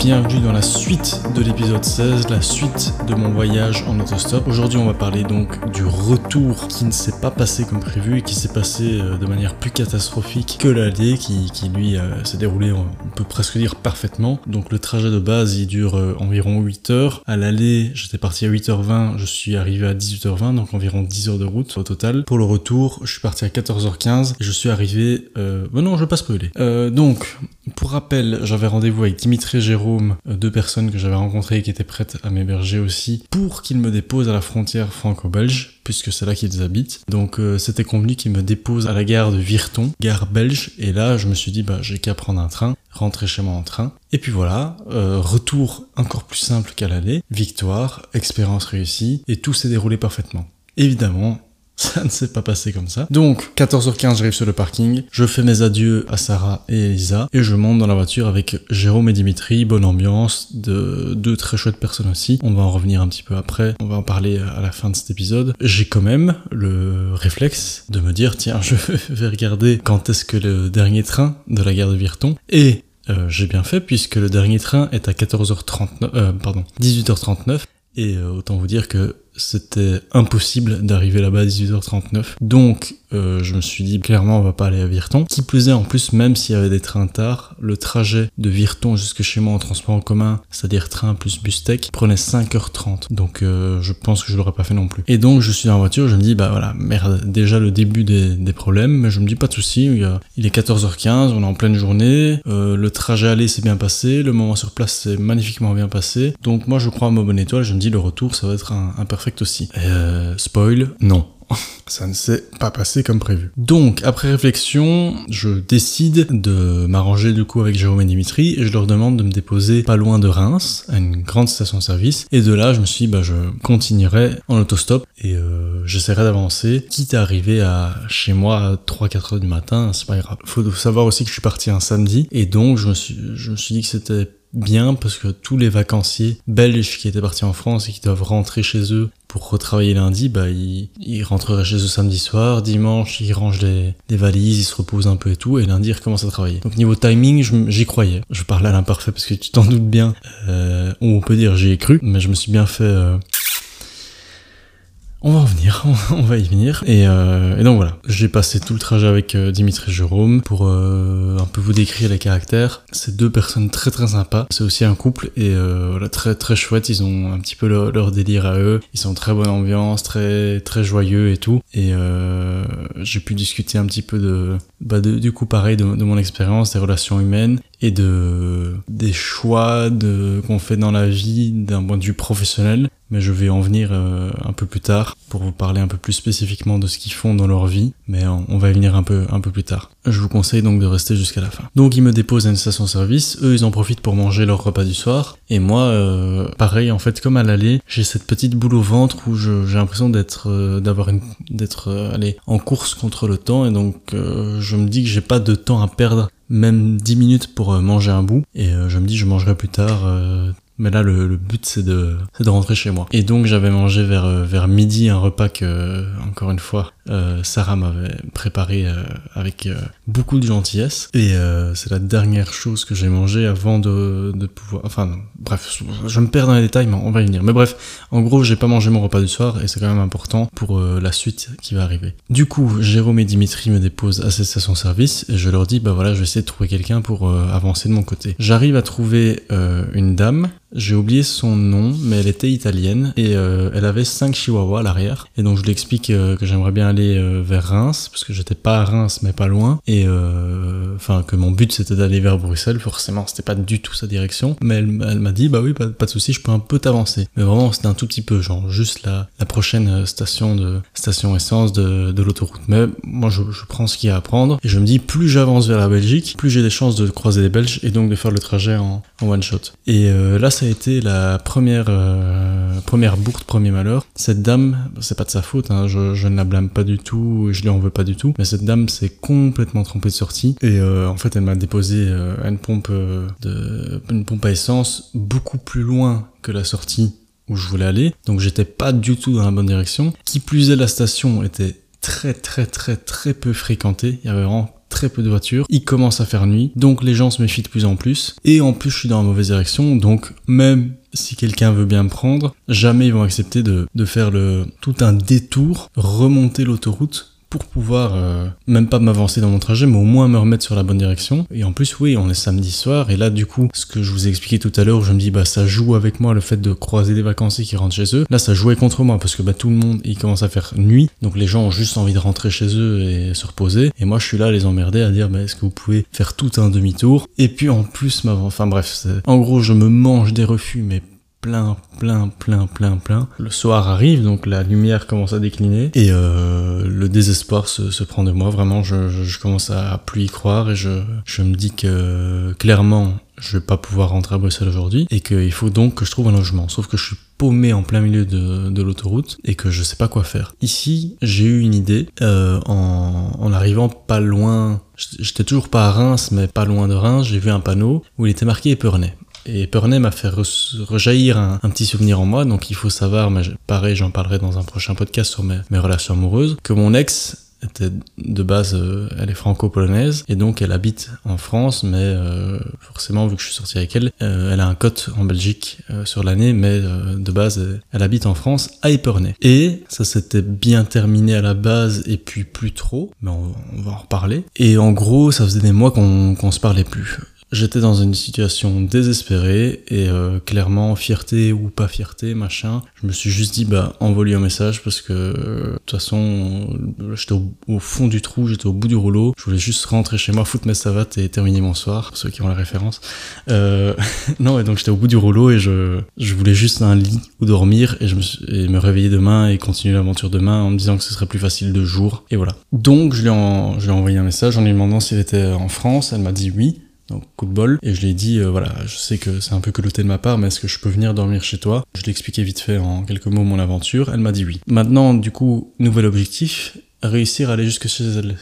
bienvenue dans la suite de l'épisode 16, la suite de mon voyage en autostop. Aujourd'hui on va parler donc du retour qui ne s'est pas passé comme prévu et qui s'est passé euh, de manière plus catastrophique que l'aller qui, qui lui euh, s'est déroulé on peut presque dire parfaitement. Donc le trajet de base il dure euh, environ 8 heures. À l'aller j'étais parti à 8h20, je suis arrivé à 18h20 donc environ 10 heures de route au total. Pour le retour je suis parti à 14h15 et je suis arrivé... Euh... Bon non je vais pas spoiler. Donc pour rappel j'avais rendez-vous avec Dimitri Jérôme, euh, deux personnes que j'avais rencontrées et qui étaient prêtes à m'héberger aussi, pour qu'ils me déposent à la frontière franco-belge, puisque c'est là qu'ils habitent. Donc euh, c'était convenu qu'ils me déposent à la gare de Virton, gare belge, et là je me suis dit bah j'ai qu'à prendre un train, rentrer chez moi en train. Et puis voilà, euh, retour encore plus simple qu'à l'aller, victoire, expérience réussie, et tout s'est déroulé parfaitement. Évidemment, ça ne s'est pas passé comme ça. Donc, 14h15, j'arrive sur le parking, je fais mes adieux à Sarah et Elisa, et je monte dans la voiture avec Jérôme et Dimitri, bonne ambiance, de deux très chouettes personnes aussi. On va en revenir un petit peu après, on va en parler à la fin de cet épisode. J'ai quand même le réflexe de me dire, tiens, je vais regarder quand est-ce que le dernier train de la gare de Virton, et euh, j'ai bien fait puisque le dernier train est à 14h39, euh, pardon, 18h39, et euh, autant vous dire que c'était impossible d'arriver là-bas à 18h39. Donc, euh, je me suis dit, clairement, on va pas aller à Virton. Qui plus est, en plus, même s'il y avait des trains tard, le trajet de Virton jusque chez moi en transport en commun, c'est-à-dire train plus bus tech, prenait 5h30. Donc, euh, je pense que je l'aurais pas fait non plus. Et donc, je suis la voiture, je me dis, bah voilà, merde, déjà le début des, problèmes, mais je me dis, pas de souci, il, est 14h15, on est en pleine journée, euh, le trajet aller s'est bien passé, le moment sur place s'est magnifiquement bien passé. Donc, moi, je crois à ma bonne étoile, je me dis, le retour, ça va être un, un aussi. Euh, spoil, non. Ça ne s'est pas passé comme prévu. Donc, après réflexion, je décide de m'arranger du coup avec Jérôme et Dimitri et je leur demande de me déposer pas loin de Reims, à une grande station-service. Et de là, je me suis dit, bah, je continuerai en autostop et euh, j'essaierai d'avancer, quitte à arriver à chez moi à 3-4 heures du matin, c'est pas grave. Faut savoir aussi que je suis parti un samedi et donc je me suis, je me suis dit que c'était bien parce que tous les vacanciers belges qui étaient partis en France et qui doivent rentrer chez eux pour retravailler lundi, bah ils, ils rentreraient chez eux samedi soir, dimanche ils rangent les, les valises, ils se reposent un peu et tout, et lundi ils recommencent à travailler. Donc niveau timing, j'y croyais. Je parle à l'imparfait parce que tu t'en doutes bien, euh, on peut dire j'y ai cru, mais je me suis bien fait... euh, on va en venir, on va y venir. Et, euh, et donc voilà, j'ai passé tout le trajet avec euh, Dimitri Jérôme pour euh, un peu vous décrire les caractères. C'est deux personnes très très sympas. C'est aussi un couple et euh, voilà très très chouette. Ils ont un petit peu leur, délire à eux. Ils sont très bonne ambiance, très très joyeux et tout. Et j'ai pu discuter un petit peu de, bah du coup pareil de, de mon expérience, des relations humaines et de des choix de qu'on fait dans la vie d'un point de vue professionnel mais je vais en venir euh, un peu plus tard pour vous parler un peu plus spécifiquement de ce qu'ils font dans leur vie, mais on, va y venir un peu, un peu plus tard. Je vous conseille donc de rester jusqu'à la fin. Donc ils me déposent à une station-service, eux ils en profitent pour manger leur repas du soir, et moi, euh, pareil en fait comme à l'aller, j'ai cette petite boule au ventre où j'ai l'impression d'être, euh, d'avoir d'être, euh, allez, en course contre le temps, et donc je me dis que j'ai pas de temps à perdre même 10 minutes pour manger un bout. Et je me dis je mangerai plus tard mais là le, le but c'est de c'est de rentrer chez moi. Et donc j'avais mangé vers euh, vers midi un repas que euh, encore une fois euh, Sarah m'avait préparé euh, avec euh, beaucoup de gentillesse. Et euh, c'est la dernière chose que j'ai mangé avant de, de pouvoir enfin bref je me perds dans les détails mais on va y venir. Mais bref en gros j'ai pas mangé mon repas du soir et c'est quand même important pour la suite qui va arriver. Du coup Jérôme et Dimitri me déposent à cette station service et je leur dis bah voilà je vais essayer de trouver quelqu'un pour avancer de mon côté. J'arrive à trouver une dame j'ai oublié son nom, mais elle était italienne et euh, elle avait 5 chihuahuas à l'arrière. Et donc je lui explique euh, que j'aimerais bien aller euh, vers Reims, parce que j'étais pas à Reims mais pas loin. Et enfin que mon but c'était d'aller vers Bruxelles, forcément c'était pas du tout sa direction. Mais elle, m'a dit bah oui, pas, de souci, je peux un peu t'avancer. Mais vraiment c'était un tout petit peu, genre juste la, prochaine station de station essence de, de l'autoroute. Mais moi je, prends ce qu'il y a à prendre et je me dis plus j'avance vers la Belgique, plus j'ai des chances de croiser des Belges et donc de faire le trajet en, en one shot. Et là ça a été la première euh, première bourde, premier malheur. Cette dame, c'est pas de sa faute, hein, je, ne la blâme pas du tout, je lui en veux pas du tout, mais cette dame s'est complètement trompée de sortie et euh, en fait elle m'a déposé euh, une pompe euh, une pompe à essence beaucoup plus loin que la sortie où je voulais aller, donc j'étais pas du tout dans la bonne direction. Qui plus est, la station était très très très très peu fréquentée, il y avait vraiment très peu de voitures, il commence à faire nuit, donc les gens se méfient de plus en plus, et en plus je suis dans la mauvaise direction, donc même si quelqu'un veut bien me prendre, jamais ils vont accepter de, de faire le, tout un détour, remonter l'autoroute pour pouvoir euh, même pas m'avancer dans mon trajet, mais au moins me remettre sur la bonne direction. Et en plus, oui, on est samedi soir, et là, du coup, ce que je vous ai expliqué tout à l'heure, je me dis, bah, ça joue avec moi le fait de croiser des vacanciers qui rentrent chez eux. Là, ça jouait contre moi parce que bah, tout le monde, il commence à faire nuit, donc les gens ont juste envie de rentrer chez eux et se reposer. Et moi, je suis là à les emmerder à dire, bah, est-ce que vous pouvez faire tout un demi-tour? Et puis en plus, enfin bref, en gros, je me mange des refus, mais plein, plein, plein, plein, plein. Le soir arrive, donc la lumière commence à décliner et euh, le désespoir se, prend de moi. Vraiment, je, commence à plus y croire et je, je me dis que clairement, je vais pas pouvoir rentrer à Bruxelles aujourd'hui et qu'il faut donc que je trouve un logement. Sauf que je suis paumé en plein milieu de, de l'autoroute et que je sais pas quoi faire. Ici, j'ai eu une idée euh, en, en arrivant pas loin. J'étais toujours pas à Reims, mais pas loin de Reims. J'ai vu un panneau où il était marqué Épernay. Et Epernay m'a fait rejaillir un, petit souvenir en moi, donc il faut savoir, mais pareil, j'en parlerai dans un prochain podcast sur mes, relations amoureuses, que mon ex était de base, euh, elle est franco-polonaise et donc elle habite en France, mais euh, forcément vu que je suis sorti avec elle, euh, elle a un cote en Belgique sur l'année, mais de base elle habite en France à Epernay. Et ça s'était bien terminé à la base et puis plus trop, mais on, on va en reparler. Et en gros, ça faisait des mois qu'on qu'on se parlait plus. J'étais dans une situation désespérée et euh, clairement fierté ou pas fierté machin. Je me suis juste dit bah envoie un message parce que euh, de toute façon j'étais au, fond du trou, j'étais au bout du rouleau. Je voulais juste rentrer chez moi, foutre mes savates et terminer mon soir. Pour ceux qui ont la référence. Euh, non et donc j'étais au bout du rouleau et je je voulais juste un lit où dormir et je me suis, et me réveiller demain et continuer l'aventure demain en me disant que ce serait plus facile de jour et voilà. Donc je lui en, je lui ai envoyé un message en lui demandant s'il était en France. Elle m'a dit oui. Donc coup de bol. Et je lui ai dit, euh, voilà, je sais que c'est un peu culotté de ma part, mais est-ce que je peux venir dormir chez toi? Je lui ai expliqué vite fait en quelques mots mon aventure. Elle m'a dit oui. Maintenant, du coup, nouvel objectif, réussir à aller jusque chez elle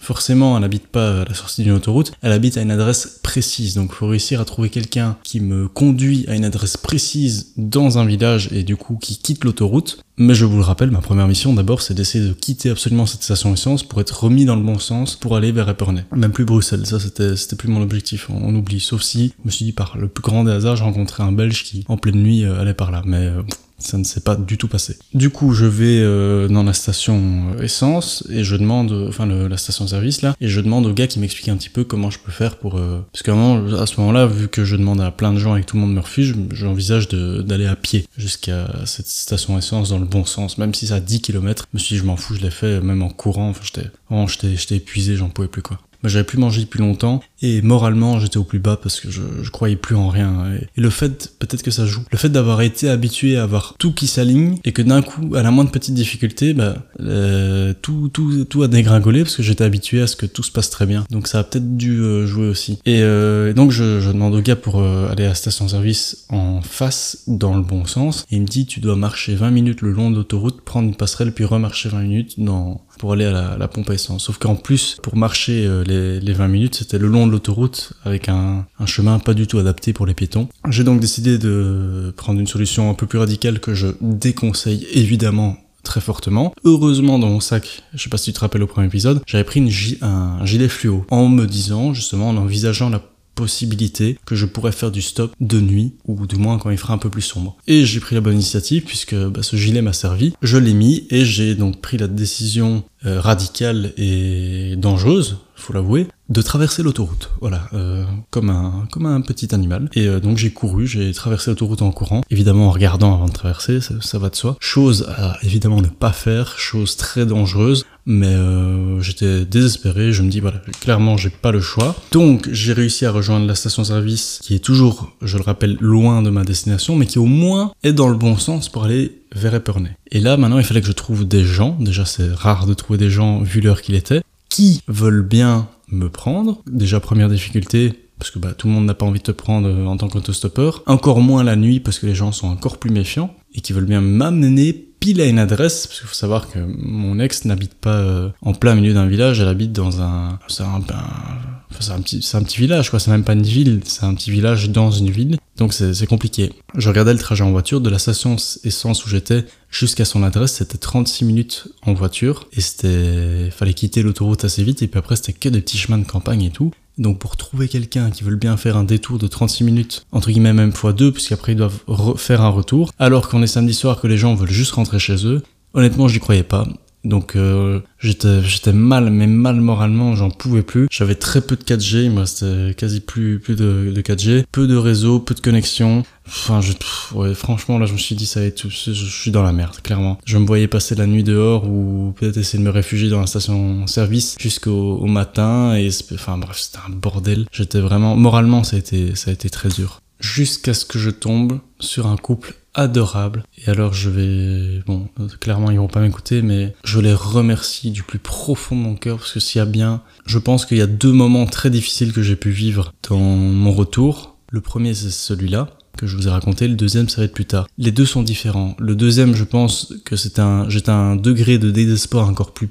forcément, elle n'habite pas à la sortie d'une autoroute, elle habite à une adresse précise. Donc, faut réussir à trouver quelqu'un qui me conduit à une adresse précise dans un village et du coup qui quitte l'autoroute. Mais je vous le rappelle, ma première mission d'abord, c'est d'essayer de quitter absolument cette station essence pour être remis dans le bon sens pour aller vers Epernay. Même plus Bruxelles, ça c'était plus mon objectif, on, oublie. Sauf si, je me suis dit par le plus grand des hasards, j'ai rencontré un Belge qui en pleine nuit euh, allait par là. Mais euh, ça ne s'est pas du tout passé. Du coup, je vais euh, dans la station essence et je demande, enfin la station service là, et je demande au gars qui m'explique un petit peu comment je peux faire pour, parce qu'à à ce moment-là, vu que je demande à plein de gens et que tout le monde me refuse, j'envisage d'aller à pied jusqu'à cette station essence dans le bon sens, même si ça a 10 km. Je me suis dit, je m'en fous, je l'ai fait même en courant. Enfin, j'étais, vraiment, j'étais épuisé, j'en pouvais plus quoi bah, j'avais plus mangé depuis longtemps. Et moralement j'étais au plus bas parce que je, croyais plus en rien. Et, le fait peut-être que ça joue. Le fait d'avoir été habitué à avoir tout qui s'aligne et que d'un coup à la moindre petite difficulté bah euh, tout tout tout a dégringolé parce que j'étais habitué à ce que tout se passe très bien. Donc ça a peut-être dû euh, jouer aussi. Et, euh, donc je, je, demande au gars pour euh, aller à la station service en face dans le bon sens. Et il me dit tu dois marcher 20 minutes le long de l'autoroute prendre une passerelle puis remarcher 20 minutes dans pour aller à la, pompe à essence. Sauf qu'en plus, pour marcher euh, les, les 20 minutes, c'était le long de l'autoroute avec un, chemin pas du tout adapté pour les piétons. J'ai donc décidé de prendre une solution un peu plus radicale que je déconseille évidemment très fortement. Heureusement, dans mon sac, je sais pas si tu te rappelles au premier épisode, j'avais pris un gilet fluo en me disant, justement, en envisageant la possibilité que je pourrais faire du stop de nuit ou du moins quand il fera un peu plus sombre. Et j'ai pris la bonne initiative puisque bah, ce gilet m'a servi. Je l'ai mis et j'ai donc pris la décision euh, radicale et dangereuse, faut l'avouer, de traverser l'autoroute. Voilà, euh, comme un comme un petit animal. Et euh, donc j'ai couru, j'ai traversé l'autoroute en courant, évidemment en regardant avant de traverser, ça, va de soi. Chose à évidemment ne pas faire, chose très dangereuse. Mais euh, j'étais désespéré, je me dis voilà, clairement j'ai pas le choix. Donc j'ai réussi à rejoindre la station-service qui est toujours, je le rappelle, loin de ma destination, mais qui au moins est dans le bon sens pour aller vers Epernay. Et là maintenant il fallait que je trouve des gens, déjà c'est rare de trouver des gens vu l'heure qu'il était, qui veulent bien me prendre. Déjà première difficulté, parce que bah, tout le monde n'a pas envie de te prendre euh, en tant qu'autostoppeur. Encore moins la nuit parce que les gens sont encore plus méfiants et qui veulent bien m'amener pile à une adresse, parce qu'il faut savoir que mon ex n'habite pas euh, en plein milieu d'un village, elle habite dans un, un, un c'est un petit, village, quoi. C'est même pas une ville, c'est un petit village dans une ville. Donc c'est compliqué. Je regardais le trajet en voiture de la station essence où j'étais jusqu'à son adresse, c'était 36 minutes en voiture et c'était, fallait quitter l'autoroute assez vite et puis après c'était que des petits chemins de campagne et tout. Donc pour trouver quelqu'un qui veut bien faire un détour de 36 minutes, entre guillemets même fois deux, puisqu'après ils doivent faire un retour, alors qu'on est samedi soir que les gens veulent juste rentrer chez eux, honnêtement je n'y croyais pas. Donc euh, j'étais mal, mais mal moralement, j'en pouvais plus. J'avais très peu de 4G, il me restait quasi plus plus de, de 4G, peu de réseau, peu de connexion. Enfin, je, ouais, franchement, là, je me suis dit, ça va être, je, je suis dans la merde, clairement. Je me voyais passer la nuit dehors ou peut-être essayer de me réfugier dans la station-service jusqu'au au matin et, enfin, bref, c'était un bordel. J'étais vraiment, moralement, ça a été, ça a été très dur. Jusqu'à ce que je tombe sur un couple adorable. Et alors je vais... Bon, clairement ils vont pas m'écouter, mais je les remercie du plus profond de mon cœur, parce que s'il y a bien... Je pense qu'il y a deux moments très difficiles que j'ai pu vivre dans mon retour. Le premier c'est celui-là, que je vous ai raconté, le deuxième ça va être plus tard. Les deux sont différents. Le deuxième, je pense que c'est un, j'étais un degré de désespoir encore plus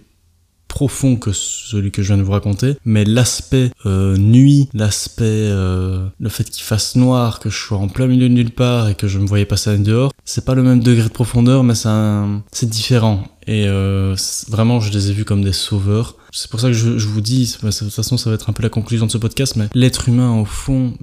profond que celui que je viens de vous raconter, mais l'aspect euh, nuit, l'aspect euh, le fait qu'il fasse noir, que je sois en plein milieu de nulle part et que je me voyais passer dehors, c'est pas le même degré de profondeur, mais c'est différent. Et euh, vraiment, je les ai vus comme des sauveurs. C'est pour ça que je, je vous dis, de toute façon, ça va être un peu la conclusion de ce podcast, mais l'être humain, au fond,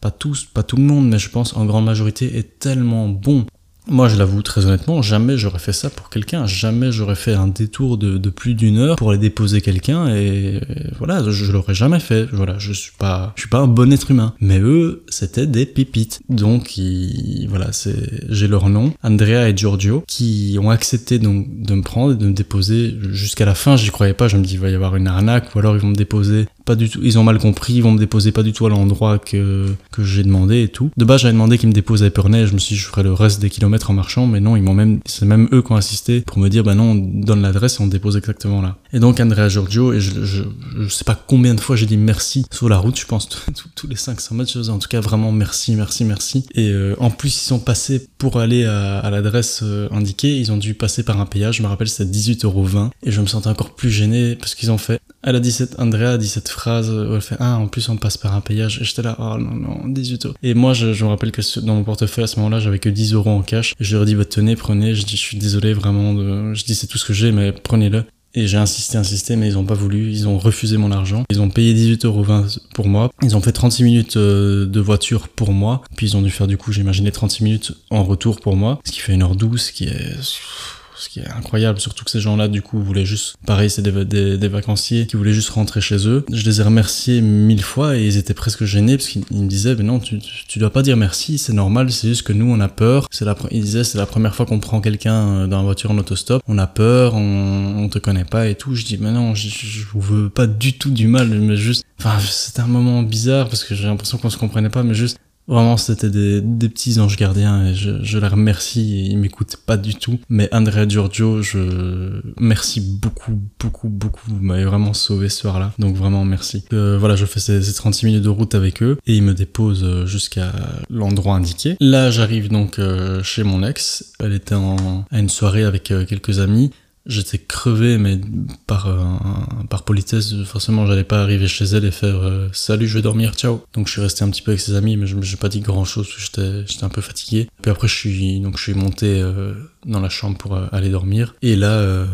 pas tous, pas tout le monde, mais je pense en grande majorité, est tellement bon moi, je l'avoue très honnêtement, jamais j'aurais fait ça pour quelqu'un. Jamais j'aurais fait un détour de, plus d'une heure pour aller déposer quelqu'un et, voilà, je, l'aurais jamais fait. Voilà, je suis pas, je suis pas un bon être humain. Mais eux, c'était des pépites. Donc, ils, voilà, c'est, j'ai leur nom, Andrea et Giorgio, qui ont accepté donc de me prendre et de me déposer jusqu'à la fin. J'y croyais pas. Je me dis, il va y avoir une arnaque ou alors ils vont me déposer pas du tout, ils ont mal compris, ils vont me déposer pas du tout à l'endroit que, que j'ai demandé et tout. De base, j'avais demandé qu'ils me déposent à Epernay, je me suis dit, je ferais le reste des kilomètres en marchant, mais non, ils m'ont même, c'est même eux qui ont assisté pour me dire, bah non, on donne l'adresse et on dépose exactement là. Et donc, Andrea Giorgio, et je, je, je sais pas combien de fois j'ai dit merci sur la route, je pense, tous les 500 mètres, je en tout cas vraiment merci, merci, merci. Et euh, en plus, ils sont passés pour aller à, à l'adresse euh, indiquée, ils ont dû passer par un payage, je me rappelle, c'était 18,20€, et je me sentais encore plus gêné parce qu'ils ont fait, elle a dit cette, Andrea a dit cette phrase où elle fait Ah, en plus on passe par un payage. Et j'étais là, oh non, non, 18 euros. Et moi, je, je me rappelle que dans mon portefeuille à ce moment-là, j'avais que 10 euros en cash. Et je leur ai dit, bah, tenez, prenez. Je dis, je suis désolé vraiment. De... Je dis, c'est tout ce que j'ai, mais prenez-le. Et j'ai insisté, insisté, mais ils ont pas voulu. Ils ont refusé mon argent. Ils ont payé 18,20 euros pour moi. Ils ont fait 36 minutes euh, de voiture pour moi. Puis ils ont dû faire du coup, j'imaginais 36 minutes en retour pour moi. Ce qui fait 1h12, ce qui est ce qui est incroyable, surtout que ces gens-là, du coup, voulaient juste, pareil, c'est des, vacanciers qui voulaient juste rentrer chez eux. Je les ai remerciés mille fois et ils étaient presque gênés parce qu'ils me disaient, mais non, tu, tu dois pas dire merci, c'est normal, c'est juste que nous, on a peur. C'est la, ils disaient, c'est la première fois qu'on prend quelqu'un euh, dans la voiture en autostop, on a peur, on, on te connaît pas et tout. Je dis, mais non, je, je veux pas du tout du mal, mais juste, enfin, c'était un moment bizarre parce que j'ai l'impression qu'on se comprenait pas, mais juste, Vraiment, c'était des, des, petits anges gardiens et je, je les remercie. Ils m'écoutent pas du tout. Mais Andrea Giorgio, je merci beaucoup, beaucoup, beaucoup. Vous m'avez vraiment sauvé ce soir-là. Donc vraiment, merci. Euh, voilà, je fais ces, ces, 36 minutes de route avec eux et ils me déposent euh, jusqu'à l'endroit indiqué. Là, j'arrive donc euh, chez mon ex. Elle était en, à une soirée avec euh, quelques amis. J'étais crevé, mais par, euh, par politesse, forcément, j'allais pas arriver chez elle et faire euh, Salut, je vais dormir, ciao. Donc je suis resté un petit peu avec ses amis, mais je n'ai pas dit grand chose, j'étais, j'étais un peu fatigué. Puis après, je suis, donc, je suis monté euh, dans la chambre pour aller dormir. Et là,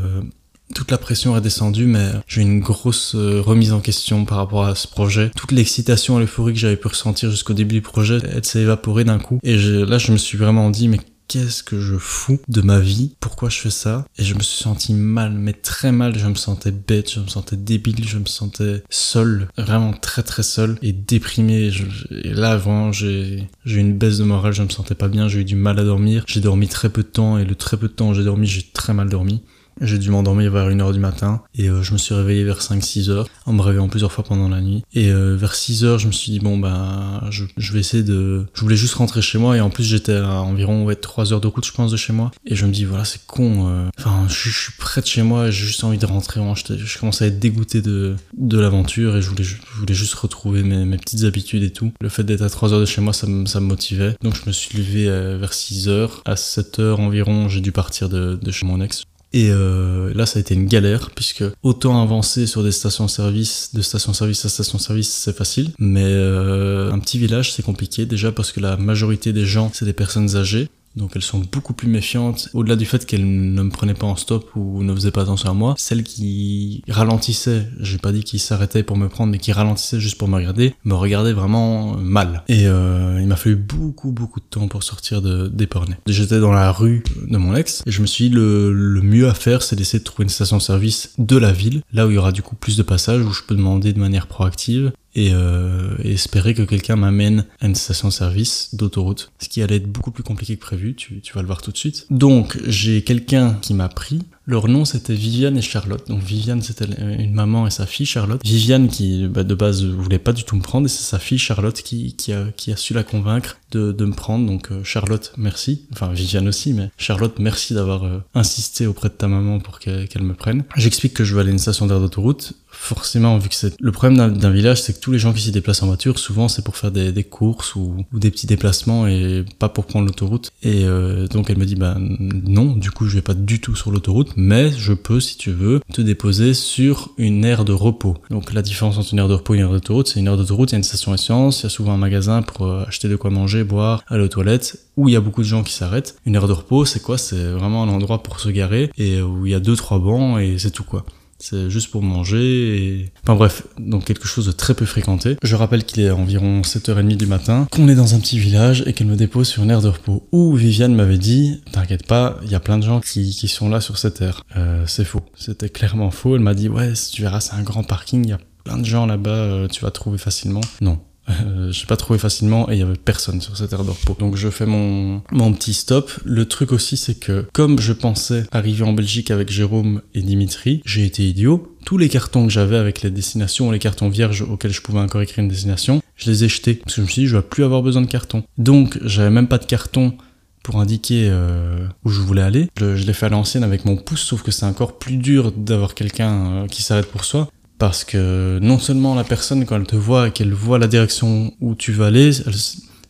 toute la pression est descendue, mais j'ai eu une grosse remise en question par rapport à ce projet. Toute l'excitation et l'euphorie que j'avais pu ressentir jusqu'au début du projet, elle s'est évaporée d'un coup. Et là, je me suis vraiment dit, mais qu'est-ce que je fous de ma vie? Pourquoi je fais ça? Et je me suis senti mal, mais très mal. Je me sentais bête, je me sentais débile, je me sentais seul, vraiment très très seul et déprimé. Je, et là, vraiment, j'ai eu une baisse de morale, je me sentais pas bien, j'ai eu du mal à dormir. J'ai dormi très peu de temps et le très peu de temps où j'ai dormi, j'ai très mal dormi. J'ai dû m'endormir vers 1h du matin et euh, je me suis réveillé vers 5-6 heures en me réveillant plusieurs fois pendant la nuit. Et euh, vers 6 heures, je me suis dit bon ben je, vais essayer de... Je voulais juste rentrer chez moi et en plus j'étais à environ ouais, 3 heures de route je pense de chez moi. Et je me dis voilà c'est con. Euh... Enfin je, suis près de chez moi et j'ai juste envie de rentrer. Je, je commençais à être dégoûté de, de l'aventure et je voulais, je voulais juste retrouver mes, mes, petites habitudes et tout. Le fait d'être à 3 heures de chez moi ça, ça me motivait. Donc je me suis levé vers 6 heures. À 7 heures environ j'ai dû partir de chez mon ex Et euh, là, ça a été une galère, puisque autant avancer sur des stations-service, de station-service à station-service, c'est facile, mais euh, un petit village, c'est compliqué, déjà parce que la majorité des gens, c'est des personnes âgées, donc elles sont beaucoup plus méfiantes. Au-delà du fait qu'elles ne me prenaient pas en stop ou ne faisaient pas attention à moi, celles qui ralentissaient, j'ai pas dit qu'ils s'arrêtaient pour me prendre, mais qui ralentissaient juste pour me regarder, me regardaient vraiment mal. Et euh, il m'a fallu beaucoup beaucoup de temps pour sortir de d'Épernay. J'étais dans la rue de mon ex et je me suis dit le, le mieux à faire c'est d'essayer de trouver une station-service de la ville, là où il y aura du coup plus de passages, où je peux demander de manière proactive et, euh, espérer que quelqu'un m'amène à une station-service d'autoroute, ce qui allait être beaucoup plus compliqué que prévu, tu, tu vas le voir tout de suite. Donc j'ai quelqu'un qui m'a pris, leur nom c'était Viviane et Charlotte. Donc Viviane c'était une maman et sa fille Charlotte. Viviane qui bah, de base voulait pas du tout me prendre et c'est sa fille Charlotte qui, qui, a, qui a su la convaincre de, de me prendre. Donc euh, Charlotte merci, enfin Viviane aussi, mais Charlotte merci d'avoir euh, insisté auprès de ta maman pour qu'elle me prenne. J'explique que je veux aller à une station d'air d'autoroute. Forcément, vu que c'est le problème d'un village, c'est que tous les gens qui s'y déplacent en voiture, souvent c'est pour faire des, courses ou, ou, des petits déplacements et pas pour prendre l'autoroute. Et euh, donc elle me dit bah non, du coup je vais pas du tout sur l'autoroute, mais je peux, si tu veux, te déposer sur une aire de repos. Donc la différence entre une aire de repos et une aire d'autoroute, c'est une aire d'autoroute, il y a une station essence, il y a souvent un magasin pour euh, acheter de quoi manger, boire, aller aux toilettes, où il y a beaucoup de gens qui s'arrêtent. Une aire de repos, c'est quoi? C'est vraiment un endroit pour se garer et où il y a deux trois bancs et c'est tout quoi. C'est juste pour manger et... Enfin bref, donc quelque chose de très peu fréquenté. Je rappelle qu'il est environ 7h30 du matin, qu'on est dans un petit village et qu'elle me dépose sur une aire de repos. Où Viviane m'avait dit, t'inquiète pas, il y a plein de gens qui, qui sont là sur cette aire. Euh, c'est faux. C'était clairement faux. Elle m'a dit, ouais, tu verras, c'est un grand parking, il y a plein de gens là-bas, euh, tu vas trouver facilement. Non, euh, j'ai pas trouvé facilement et il y avait personne sur cette aire de repos. Donc je fais mon, petit stop. Le truc aussi c'est que comme je pensais arriver en Belgique avec Jérôme et Dimitri, j'ai été idiot. Tous les cartons que j'avais avec les destinations, les cartons vierges auxquels je pouvais encore écrire une destination, je les ai jetés parce que je me suis dit je vais plus avoir besoin de carton. Donc j'avais même pas de carton pour indiquer euh, où je voulais aller. Je, je l'ai fait à l'ancienne avec mon pouce, sauf que c'est encore plus dur d'avoir quelqu'un euh, qui s'arrête pour soi. Parce que non seulement la personne, quand elle te voit et qu'elle voit la direction où tu vas aller,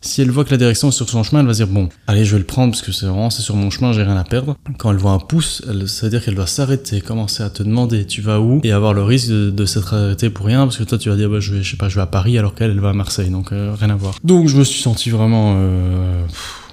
si elle voit que la direction est sur son chemin, elle va dire bon, allez, je vais le prendre parce que c'est vraiment c'est sur mon chemin, j'ai rien à perdre. Quand elle voit un pouce, elle, ça veut dire qu'elle doit s'arrêter, commencer à te demander tu vas où et avoir le risque de, s'être arrêté pour rien parce que toi tu vas dire bah je vais, je sais pas, je vais à Paris alors qu'elle elle va à Marseille, donc euh, rien à voir. Donc je me suis senti vraiment, euh,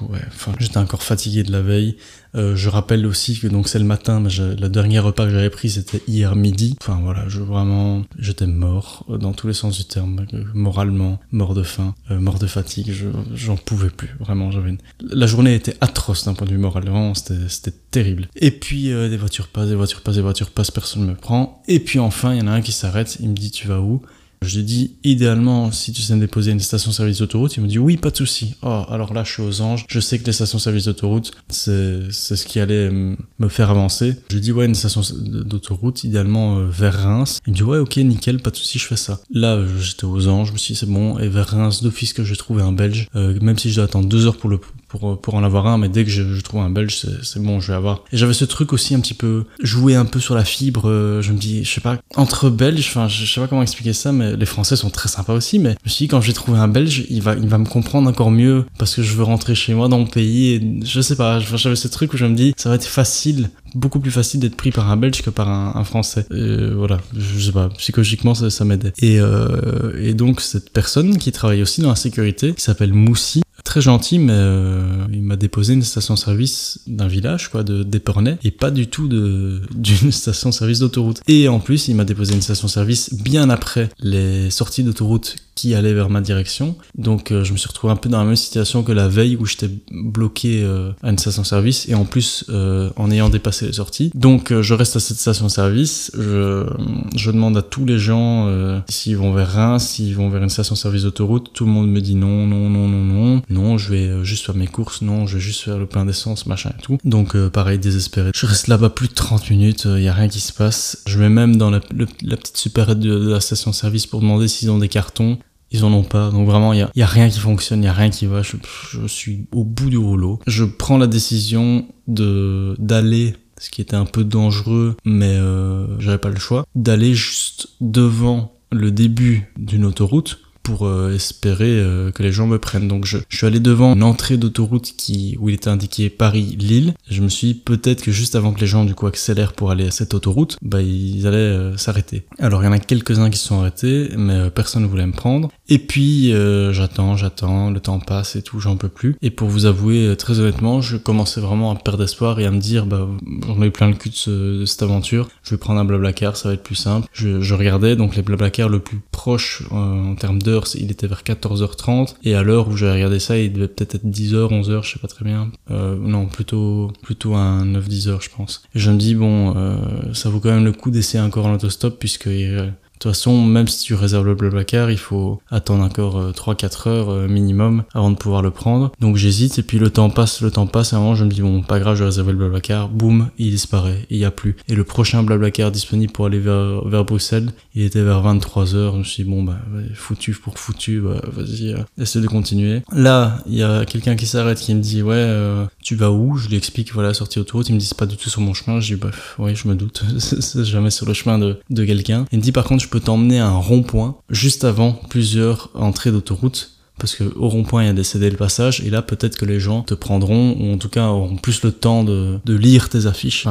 ouais, enfin j'étais encore fatigué de la veille. Euh, je rappelle aussi que donc c'est le matin, mais le dernier repas que j'avais pris c'était hier midi. Enfin voilà, je vraiment j'étais mort euh, dans tous les sens du terme, euh, moralement, mort de faim, mort de fatigue. Je j'en pouvais plus. Vraiment, j'avais une... la journée était atroce d'un point de vue moral. Vraiment, c'était terrible. Et puis euh, des voitures passent, des voitures passent, des voitures passent, personne me prend. Et puis enfin, il y en a un qui s'arrête. Il me dit tu vas où? Je lui dis, idéalement, si tu sais me déposer une station-service d'autoroute, il me dit oui, pas de souci. Oh, alors là, je suis aux anges. Je sais que les stations-service d'autoroute, c'est, ce qui allait me faire avancer. Je lui dis, ouais, une station d'autoroute, idéalement euh, vers Reims. Il me dit, ouais, ok, nickel, pas de souci, je fais ça. Là, j'étais aux anges, je me suis dit, c'est bon. Et vers Reims, d'office que je trouvé un belge, euh, même si je dois attendre deux heures pour le, pour, pour en avoir un, mais dès que je, je trouve un belge, c'est, bon, je vais avoir. Et j'avais ce truc aussi un petit peu, jouer un peu sur la fibre, euh, je me dis, je sais pas, entre belges, enfin, je, sais pas comment expliquer ça, mais les Français sont très sympas aussi, mais je me suis dit, quand j'ai trouvé un Belge, il va, il va me comprendre encore mieux parce que je veux rentrer chez moi dans mon pays et je sais pas, j'avais ce truc où je me dis, ça va être facile, beaucoup plus facile d'être pris par un Belge que par un, un Français. Et voilà, je sais pas, psychologiquement, ça, ça m'aidait. Et, euh, et donc, cette personne qui travaille aussi dans la sécurité, qui s'appelle Moussi, très gentil, mais euh, il m'a déposé une station-service d'un village, quoi, de d'Épernay, et pas du tout d'une station-service d'autoroute. Et en plus, il m'a déposé une station-service bien après les sorties d'autoroute qui allaient vers ma direction. Donc, euh, je me suis retrouvé un peu dans la même situation que la veille où j'étais bloqué euh, à une station-service, et en plus, euh, en ayant dépassé les sorties. Donc, je reste à cette station-service. Je, je demande à tous les gens s'ils vont vers Reims, s'ils vont vers une station-service d'autoroute. Tout le monde me dit non, non, non, non, non. Non, je vais juste faire mes courses. Non, je vais juste faire le plein d'essence, machin et tout. Donc, pareil, désespéré. Je reste là-bas plus de 30 minutes. Il y a rien qui se passe. Je vais même dans la, petite supérette de, de la station-service pour demander s'ils ont des cartons ils en ont pas. Donc vraiment, il y a, rien qui fonctionne, il y a rien qui va. Je, je, suis au bout du rouleau. Je prends la décision de d'aller, ce qui était un peu dangereux, mais euh, j'avais pas le choix, d'aller juste devant le début d'une autoroute euh, espérer euh, que les gens me prennent. Donc je, suis allé devant une entrée d'autoroute qui où il était indiqué Paris-Lille. Je me suis dit peut-être que juste avant que les gens du coup accélèrent pour aller à cette autoroute, bah ils allaient euh, s'arrêter. Alors il y en a quelques-uns qui se sont arrêtés, mais personne ne voulait me prendre. Et puis j'attends, j'attends, le temps passe et tout, j'en peux plus. Et pour vous avouer très honnêtement, je commençais vraiment à perdre espoir et à me dire bah j'en ai plein le cul de, ce, de, cette aventure. Je vais prendre un blablacar, ça va être plus simple. Je, je regardais donc les blablacar le plus proche en termes d'heures, il était vers 14h30 et à l'heure où j'ai regardé ça, il devait peut-être être 10h, 11h, je sais pas très bien. Euh, non, plutôt plutôt un 9-10 heures, je pense. Et je me dis bon, euh, ça vaut quand même le coup d'essayer encore en autostop puisque euh, toute façon, même si tu réserves le Blablacar, il faut attendre encore 3-4 euh, heures euh, minimum avant de pouvoir le prendre. Donc j'hésite et puis le temps passe, le temps passe et à un moment je me dis bon, pas grave, je vais réserver le Blablacar. Boum, il disparaît, il y a plus. Et le prochain Blablacar disponible pour aller vers, vers Bruxelles, il était vers 23 heures. Je me suis dit bon bah foutu pour foutu, bah, vas-y, euh, essaie de continuer. Là, il y a quelqu'un qui s'arrête qui me dit ouais, tu vas où? Je lui explique voilà, sortie autoroute. Il me dit c'est pas du tout sur mon chemin. Je dis bah oui, je me doute, c'est jamais sur le chemin de, de quelqu'un. Il me dit par contre peux t'emmener à un rond-point juste avant plusieurs entrées d'autoroute parce que au rond-point il y a décédé le passage et là peut-être que les gens te prendront ou en tout cas auront plus le temps de, de lire tes affiches,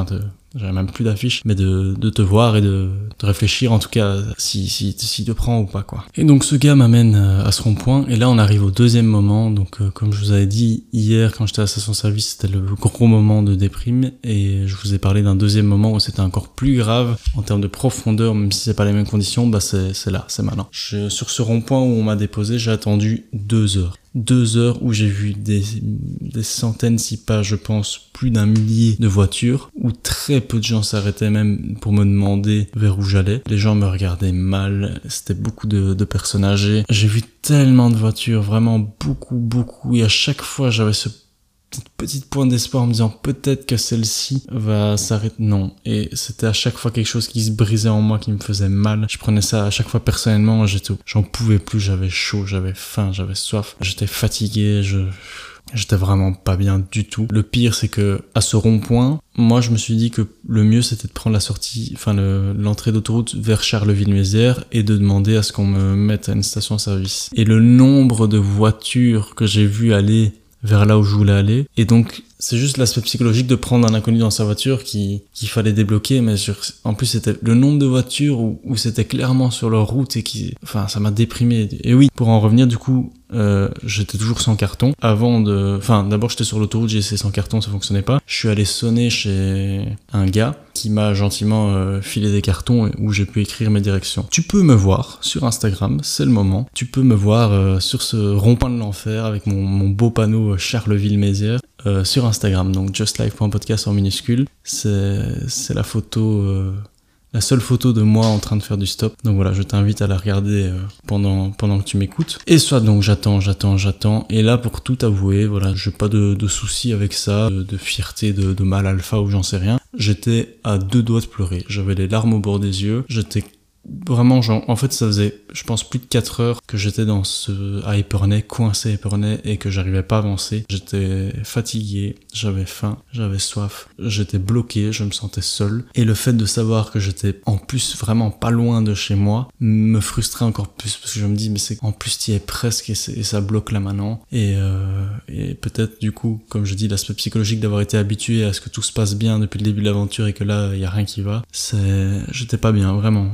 j'avais même plus d'affiches, mais de, de, te voir et de, de, réfléchir en tout cas si, si, si te prend ou pas quoi. Et donc ce gars m'amène euh, à ce rond-point et là on arrive au deuxième moment, donc euh, comme je vous avais dit hier quand j'étais à station service c'était le gros moment de déprime et je vous ai parlé d'un deuxième moment où c'était encore plus grave en termes de profondeur, même si c'est pas les mêmes conditions, bah c'est là, c'est maintenant. Sur ce rond-point où on m'a déposé, j'ai attendu deux heures deux heures où j'ai vu des, centaines, si pas, je pense, plus d'un millier de voitures, où très peu de gens s'arrêtaient même pour me demander vers où j'allais. Les gens me regardaient mal, c'était beaucoup de, de personnes âgées. J'ai vu tellement de voitures, vraiment beaucoup, beaucoup, et à chaque fois j'avais ce petite, pointe d'espoir en me disant peut-être que celle-ci va s'arrêter. Non. Et c'était à chaque fois quelque chose qui se brisait en moi, qui me faisait mal. Je prenais ça à chaque fois personnellement. J'étais, j'en pouvais plus. J'avais chaud, j'avais faim, j'avais soif. J'étais fatigué. Je, J'étais vraiment pas bien du tout. Le pire, c'est que à ce rond-point, moi, je me suis dit que le mieux, c'était de prendre la sortie, enfin l'entrée d'autoroute vers Charleville-Mézières et de demander à ce qu'on me mette à une station-service. Et le nombre de voitures que j'ai vu aller vers là où je voulais aller. Et donc, c'est juste l'aspect psychologique de prendre un inconnu dans sa voiture qui qu'il fallait débloquer mais en plus c'était le nombre de voitures où, où c'était clairement sur leur route et qui enfin ça m'a déprimé et oui pour en revenir du coup euh, j'étais toujours sans carton. Avant de enfin d'abord j'étais sur l'autoroute j'ai essayé sans carton ça fonctionnait pas. Je suis allé sonner chez un gars qui m'a gentiment euh, filé des cartons où j'ai pu écrire mes directions. Tu peux me voir sur Instagram c'est le moment. Tu peux me voir euh, sur ce rond-point de l'enfer avec mon, beau panneau Charleville-Mézières sur Instagram, donc justlife.podcast en minuscule. C'est la photo, la seule photo de moi en train de faire du stop. Donc voilà, je t'invite à la regarder euh, pendant, pendant que tu m'écoutes. Et soit donc j'attends, j'attends, j'attends. Et là, pour tout avouer, voilà, j'ai pas de, de soucis avec ça, de, fierté, de, de mal alpha ou j'en sais rien. J'étais à deux doigts de pleurer. J'avais les larmes au bord des yeux. J'étais vraiment en fait ça faisait je pense plus de 4 heures que j'étais dans ce à Epernay coincé à Epernay et que j'arrivais pas à avancer. J'étais fatigué j'avais faim j'avais soif j'étais bloqué je me sentais seul. Et le fait de savoir que j'étais en plus vraiment pas loin de chez moi me frustrait encore plus parce que je me dis mais c'est en plus tu y es presque et, ça bloque là maintenant. Et, euh, et peut-être du coup comme je dis l'aspect psychologique d'avoir été habitué à ce que tout se passe bien depuis le début de l'aventure et que là il y a rien qui va c'est j'étais pas bien vraiment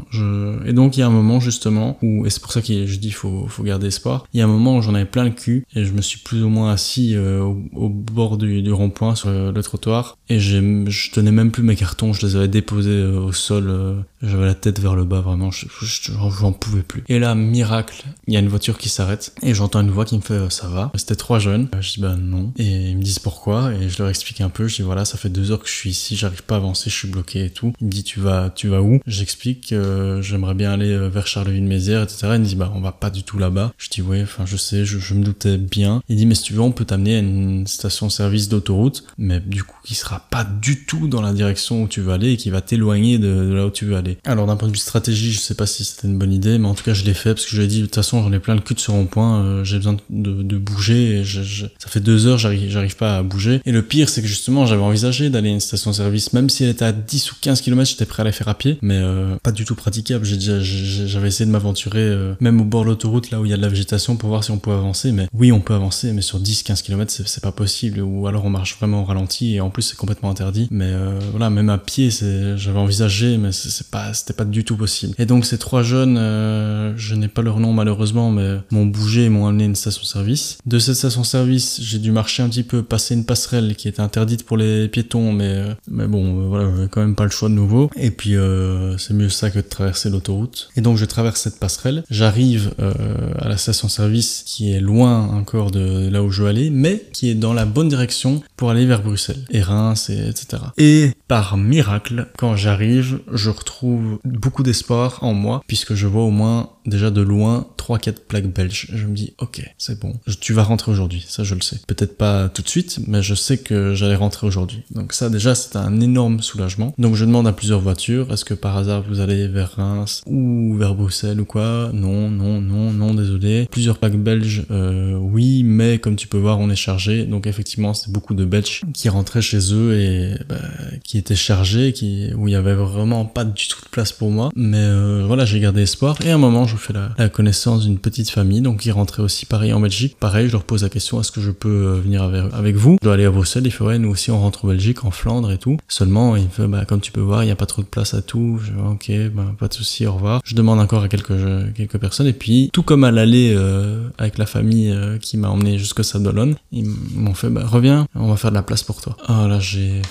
et donc il y a un moment justement où, et c'est pour ça que je dis faut, faut garder espoir, il y a un moment où j'en avais plein le cul et je me suis plus ou moins assis euh, au, bord du, rond-point sur le, trottoir et je tenais même plus mes cartons, je les avais déposés euh, au sol, euh, j'avais la tête vers le bas vraiment, j'en pouvais plus. Et là, miracle, il y a une voiture qui s'arrête et j'entends une voix qui me fait ça va. C'était trois jeunes, je dis bah non et ils me disent pourquoi et je leur explique un peu, je dis voilà ça fait deux heures que je suis ici, j'arrive pas à avancer, je suis bloqué et tout. Il me dit tu vas tu vas où? J'explique j'aimerais bien aller euh, vers Charleville-Mézières, etc. Il me dit, bah, on va pas du tout là-bas. Je dis, ouais, enfin, je sais, je, me doutais bien. Il dit, mais si tu veux, on peut t'amener à une station-service d'autoroute, mais du coup, qui sera pas du tout dans la direction où tu veux aller et qui va t'éloigner de, là où tu veux aller. Alors d'un point de vue stratégie, je sais pas si c'était une bonne idée, mais en tout cas je l'ai fait parce que je lui ai dit de toute façon j'en ai plein le cul de ce rond-point, euh, j'ai besoin de, bouger. Ça fait deux heures, j'arrive, j'arrive pas à bouger. Et le pire, c'est que justement j'avais envisagé d'aller à une station-service, même si elle était à 10 ou 15 km, j'étais prêt à la faire à pied, mais euh, pas du tout praticable. J'ai déjà, j'avais essayé de m'aventurer euh, même au bord de l'autoroute là où il y a de la végétation pour voir si on peut avancer. Mais oui, on peut avancer, mais sur 10-15 km, c'est pas possible. Ou alors on marche vraiment au ralenti et en plus c'est complètement interdit. Mais euh, voilà, même à pied, j'avais envisagé, mais c'est pas, c'était pas du tout possible. Et donc ces trois jeunes, euh, je n'ai pas leur nom malheureusement, mais m'ont bougé et m'ont amené une station-service. De cette station-service, j'ai dû marcher un petit peu, passer une passerelle qui était interdite pour les piétons, mais euh, mais bon, voilà, j'avais quand même pas le choix de nouveau. Et puis c'est mieux ça que de traverser l'autoroute. Et donc je traverse cette passerelle, j'arrive à la station-service qui est loin encore de là où je veux aller, mais qui est dans la bonne direction pour aller vers Bruxelles et Reims, et etc. Et par miracle, quand j'arrive, je retrouve beaucoup d'espoir en moi, puisque je vois au moins déjà de loin 3-4 plaques belges. Je me dis, ok, c'est bon, tu vas rentrer aujourd'hui, ça je le sais. Peut-être pas tout de suite, mais je sais que j'allais rentrer aujourd'hui. Donc ça déjà, c'est un énorme soulagement. Donc je demande à plusieurs voitures, est-ce que par hasard vous allez vers Reims ou vers Bruxelles ou quoi? Non, non, non, non, désolé. Plusieurs plaques belges, euh, oui, mais comme tu peux voir, on est chargé. Donc effectivement, c'est beaucoup de Belges qui rentraient chez eux et bah, qui étaient chargés, qui, où il y avait vraiment pas du tout de place pour moi. Mais euh, voilà, j'ai gardé espoir. Et à un moment, je fais la, connaissance d'une petite famille, donc qui rentrait aussi pareil en Belgique. Pareil, je leur pose la question, est-ce que je peux euh, venir avec, vous? Je dois aller à Bruxelles. Il fait, ouais, nous aussi on rentre en Belgique, en Flandre et tout. Seulement, il fait, bah, comme tu peux voir, il n'y a pas trop de place à tout. Je ok, bah, pas de souci, au revoir. Je demande encore à quelques, personnes. Et puis, tout comme à l'aller euh, avec la famille euh, qui m'a emmené jusqu'à Sadolone, ils m'ont fait, bah, reviens, on va faire de la place pour toi. Oh là, j'ai...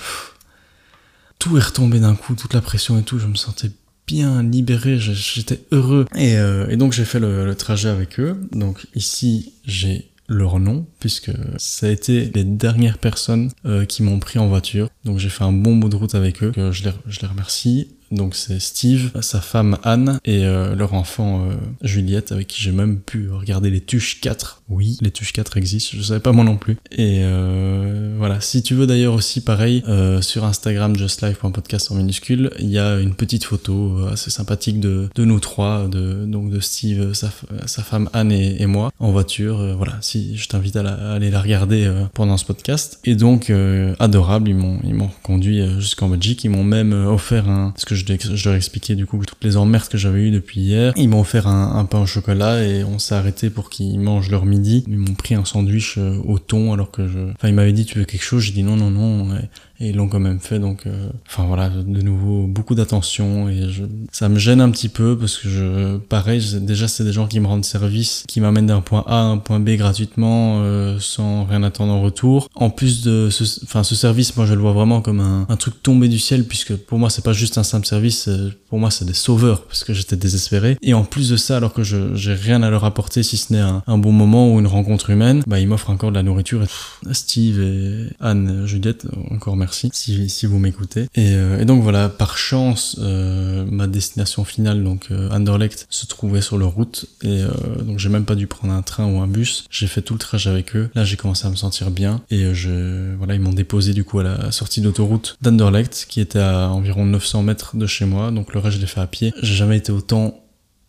Tout est retombé d'un coup, toute la pression et tout, je me sentais bien libéré, j'étais heureux. Et, euh, et, donc j'ai fait le, le, trajet avec eux. Donc ici j'ai leur nom, puisque ça a été les dernières personnes euh, qui m'ont pris en voiture. Donc j'ai fait un bon bout de route avec eux, je les, je les remercie. Donc c'est Steve, sa femme Anne et euh, leur enfant euh, Juliette avec qui j'ai même pu regarder les Tuches 4. Oui, les Tuches 4 existent, je savais pas moi non plus. Et euh, voilà, si tu veux d'ailleurs aussi pareil, sur Instagram justlife.podcast en minuscule, il y a une petite photo assez sympathique de, de nous trois, de, donc de Steve, sa, sa femme Anne et, moi en voiture. voilà, si je t'invite à, aller la regarder pendant ce podcast. Et donc adorable, ils m'ont ils m'ont conduit jusqu'en Belgique, ils m'ont même offert un ce que je, je leur expliquais du coup toutes les emmerdes que j'avais eues depuis hier. Ils m'ont offert un, pain au chocolat et on s'est arrêté pour qu'ils mangent leur midi. Ils m'ont pris un sandwich euh, au thon alors que je... Enfin, ils m'avaient dit tu veux quelque chose J'ai dit non, non, non et ils l'ont quand même fait donc euh, enfin voilà de nouveau beaucoup d'attention et je, ça me gêne un petit peu parce que je pareil déjà c'est des gens qui me rendent service qui m'amènent d'un point A à un point B gratuitement euh, sans rien attendre en retour. En plus de ce enfin ce service moi je le vois vraiment comme un, un truc tombé du ciel puisque pour moi c'est pas juste un simple service pour moi c'est des sauveurs parce que j'étais désespéré et en plus de ça alors que je j'ai rien à leur apporter si ce n'est un, bon moment ou une rencontre humaine bah ils m'offrent encore de la nourriture et Steve et Anne Juliette encore merci si, vous m'écoutez. Et, euh, et, donc voilà, par chance, euh, ma destination finale, donc euh, Anderlecht, se trouvait sur leur route. Et euh, donc j'ai même pas dû prendre un train ou un bus. J'ai fait tout le trajet avec eux. Là, j'ai commencé à me sentir bien. Et je, voilà, ils m'ont déposé du coup à la sortie d'autoroute d'Anderlecht, qui était à environ 900 mètres de chez moi. Donc le je l'ai fait à pied. J'ai jamais été autant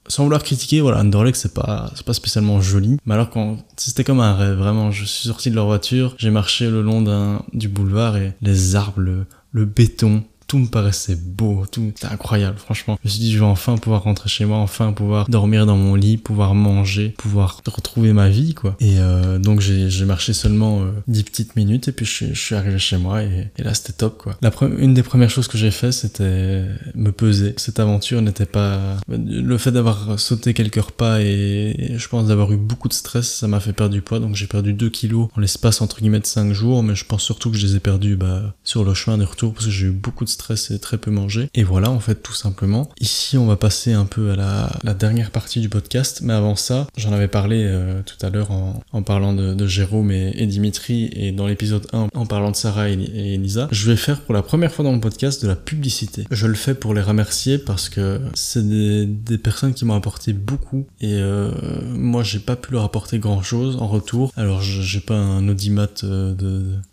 sans vouloir critiquer, voilà, Anderlecht c'est pas, c'est pas spécialement joli. Mais alors quand, c'était comme un rêve, vraiment. Je suis sorti de leur voiture, j'ai marché le long d'un, du boulevard et les arbres, le béton, tout me paraissait beau, tout c'était incroyable, franchement. Je me suis dit, je vais enfin pouvoir rentrer chez moi, enfin pouvoir dormir dans mon lit, pouvoir manger, pouvoir retrouver ma vie, quoi. Et euh, donc j'ai marché seulement euh, 10 petites minutes et puis je, je suis arrivé chez moi et, et là c'était top, quoi. La une des premières choses que j'ai fait, c'était me peser. Cette aventure n'était pas le fait d'avoir sauté quelques repas et, je pense d'avoir eu beaucoup de stress, ça m'a fait perdre du poids. Donc j'ai perdu 2 kilos en l'espace entre guillemets de 5 jours, mais je pense surtout que je les ai perdus bah, sur le chemin de retour parce que j'ai eu beaucoup de stress et très peu mangé. Et voilà, en fait, tout simplement. Ici, on va passer un peu à la, dernière partie du podcast, mais avant ça, j'en avais parlé euh, tout à l'heure en, en, parlant de, Jérôme et, Dimitri, et dans l'épisode 1, en parlant de Sarah et, Elisa. Je vais faire pour la première fois dans mon podcast de la publicité. Je le fais pour les remercier parce que c'est des, personnes qui m'ont apporté beaucoup, et euh, moi, j'ai pas pu leur apporter grand chose en retour. Alors, j'ai pas un audimat euh,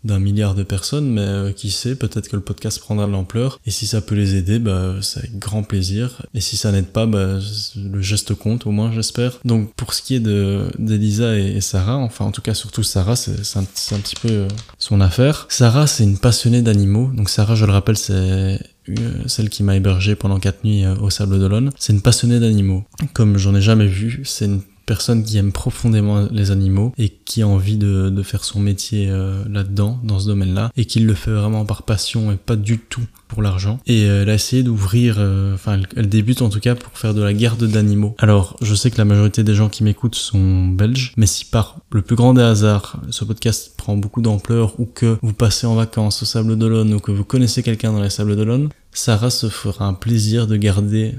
d'un milliard de personnes, mais qui sait, peut-être que le podcast prendra de l'ampleur Et si ça peut les aider, bah, c'est avec grand plaisir. Et si ça n'aide pas, bah, le geste compte, au moins, j'espère. Donc, pour ce qui est de, d'Elisa et, Sarah, enfin, en tout cas, surtout Sarah, c'est, un, petit peu euh, son affaire. Sarah, c'est une passionnée d'animaux. Donc, Sarah, je le rappelle, c'est celle qui m'a hébergé pendant quatre nuits euh, au Sable d'Olonne. C'est une passionnée d'animaux. Comme j'en ai jamais vu, c'est une personne qui aime profondément les animaux et qui a envie de, faire son métier euh, là-dedans, dans ce domaine-là, et qui le fait vraiment par passion et pas du tout pour l'argent. Et euh, elle a essayé d'ouvrir, euh, enfin elle, débute en tout cas pour faire de la garde d'animaux. Alors je sais que la majorité des gens qui m'écoutent sont belges, mais si par le plus grand des hasards, ce podcast prend beaucoup d'ampleur ou que vous passez en vacances au Sable d'Olonne ou que vous connaissez quelqu'un dans les Sables d'Olonne, Sarah se fera un plaisir de garder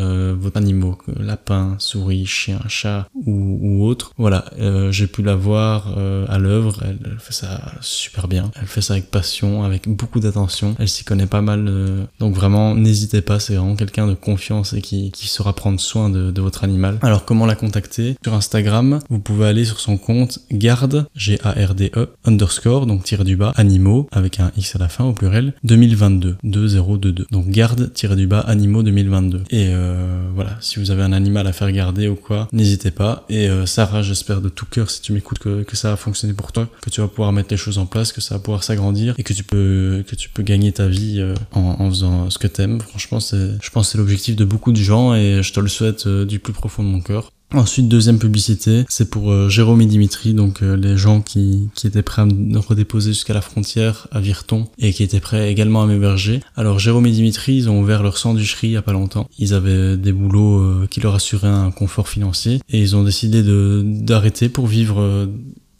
euh, vos animaux, lapin, souris, chien, chat ou, ou autre. Voilà, euh, j'ai pu la voir euh, à l'œuvre. Elle, fait ça super bien. Elle fait ça avec passion, avec beaucoup d'attention. Elle s'y connaît pas mal. Euh, donc vraiment, n'hésitez pas. C'est vraiment quelqu'un de confiance et qui, qui saura prendre soin de, de, votre animal. Alors comment la contacter? Sur Instagram, vous pouvez aller sur son compte garde G A R D E underscore donc tiré du bas animaux avec un x à la fin au pluriel 2022 2022. Donc garde tiré du bas animaux 2022 et euh, voilà, si vous avez un animal à faire garder ou quoi, n'hésitez pas. Et euh, Sarah, j'espère de tout cœur, si tu m'écoutes, que, que, ça va fonctionner pour toi, que tu vas pouvoir mettre les choses en place, que ça va pouvoir s'agrandir et que tu peux que tu peux gagner ta vie euh, en, faisant ce que t'aimes. Franchement, je pense, c'est l'objectif de beaucoup de gens et je te le souhaite du plus profond de mon cœur. Ensuite, deuxième publicité, c'est pour euh, Jérôme et Dimitri, donc euh, les gens qui, étaient prêts à me redéposer jusqu'à la frontière à Virton et qui étaient prêts également à m'héberger. Alors Jérôme et Dimitri, ils ont ouvert leur sandwicherie il y a pas longtemps. Ils avaient des boulots euh, qui leur assuraient un confort financier et ils ont décidé d'arrêter pour vivre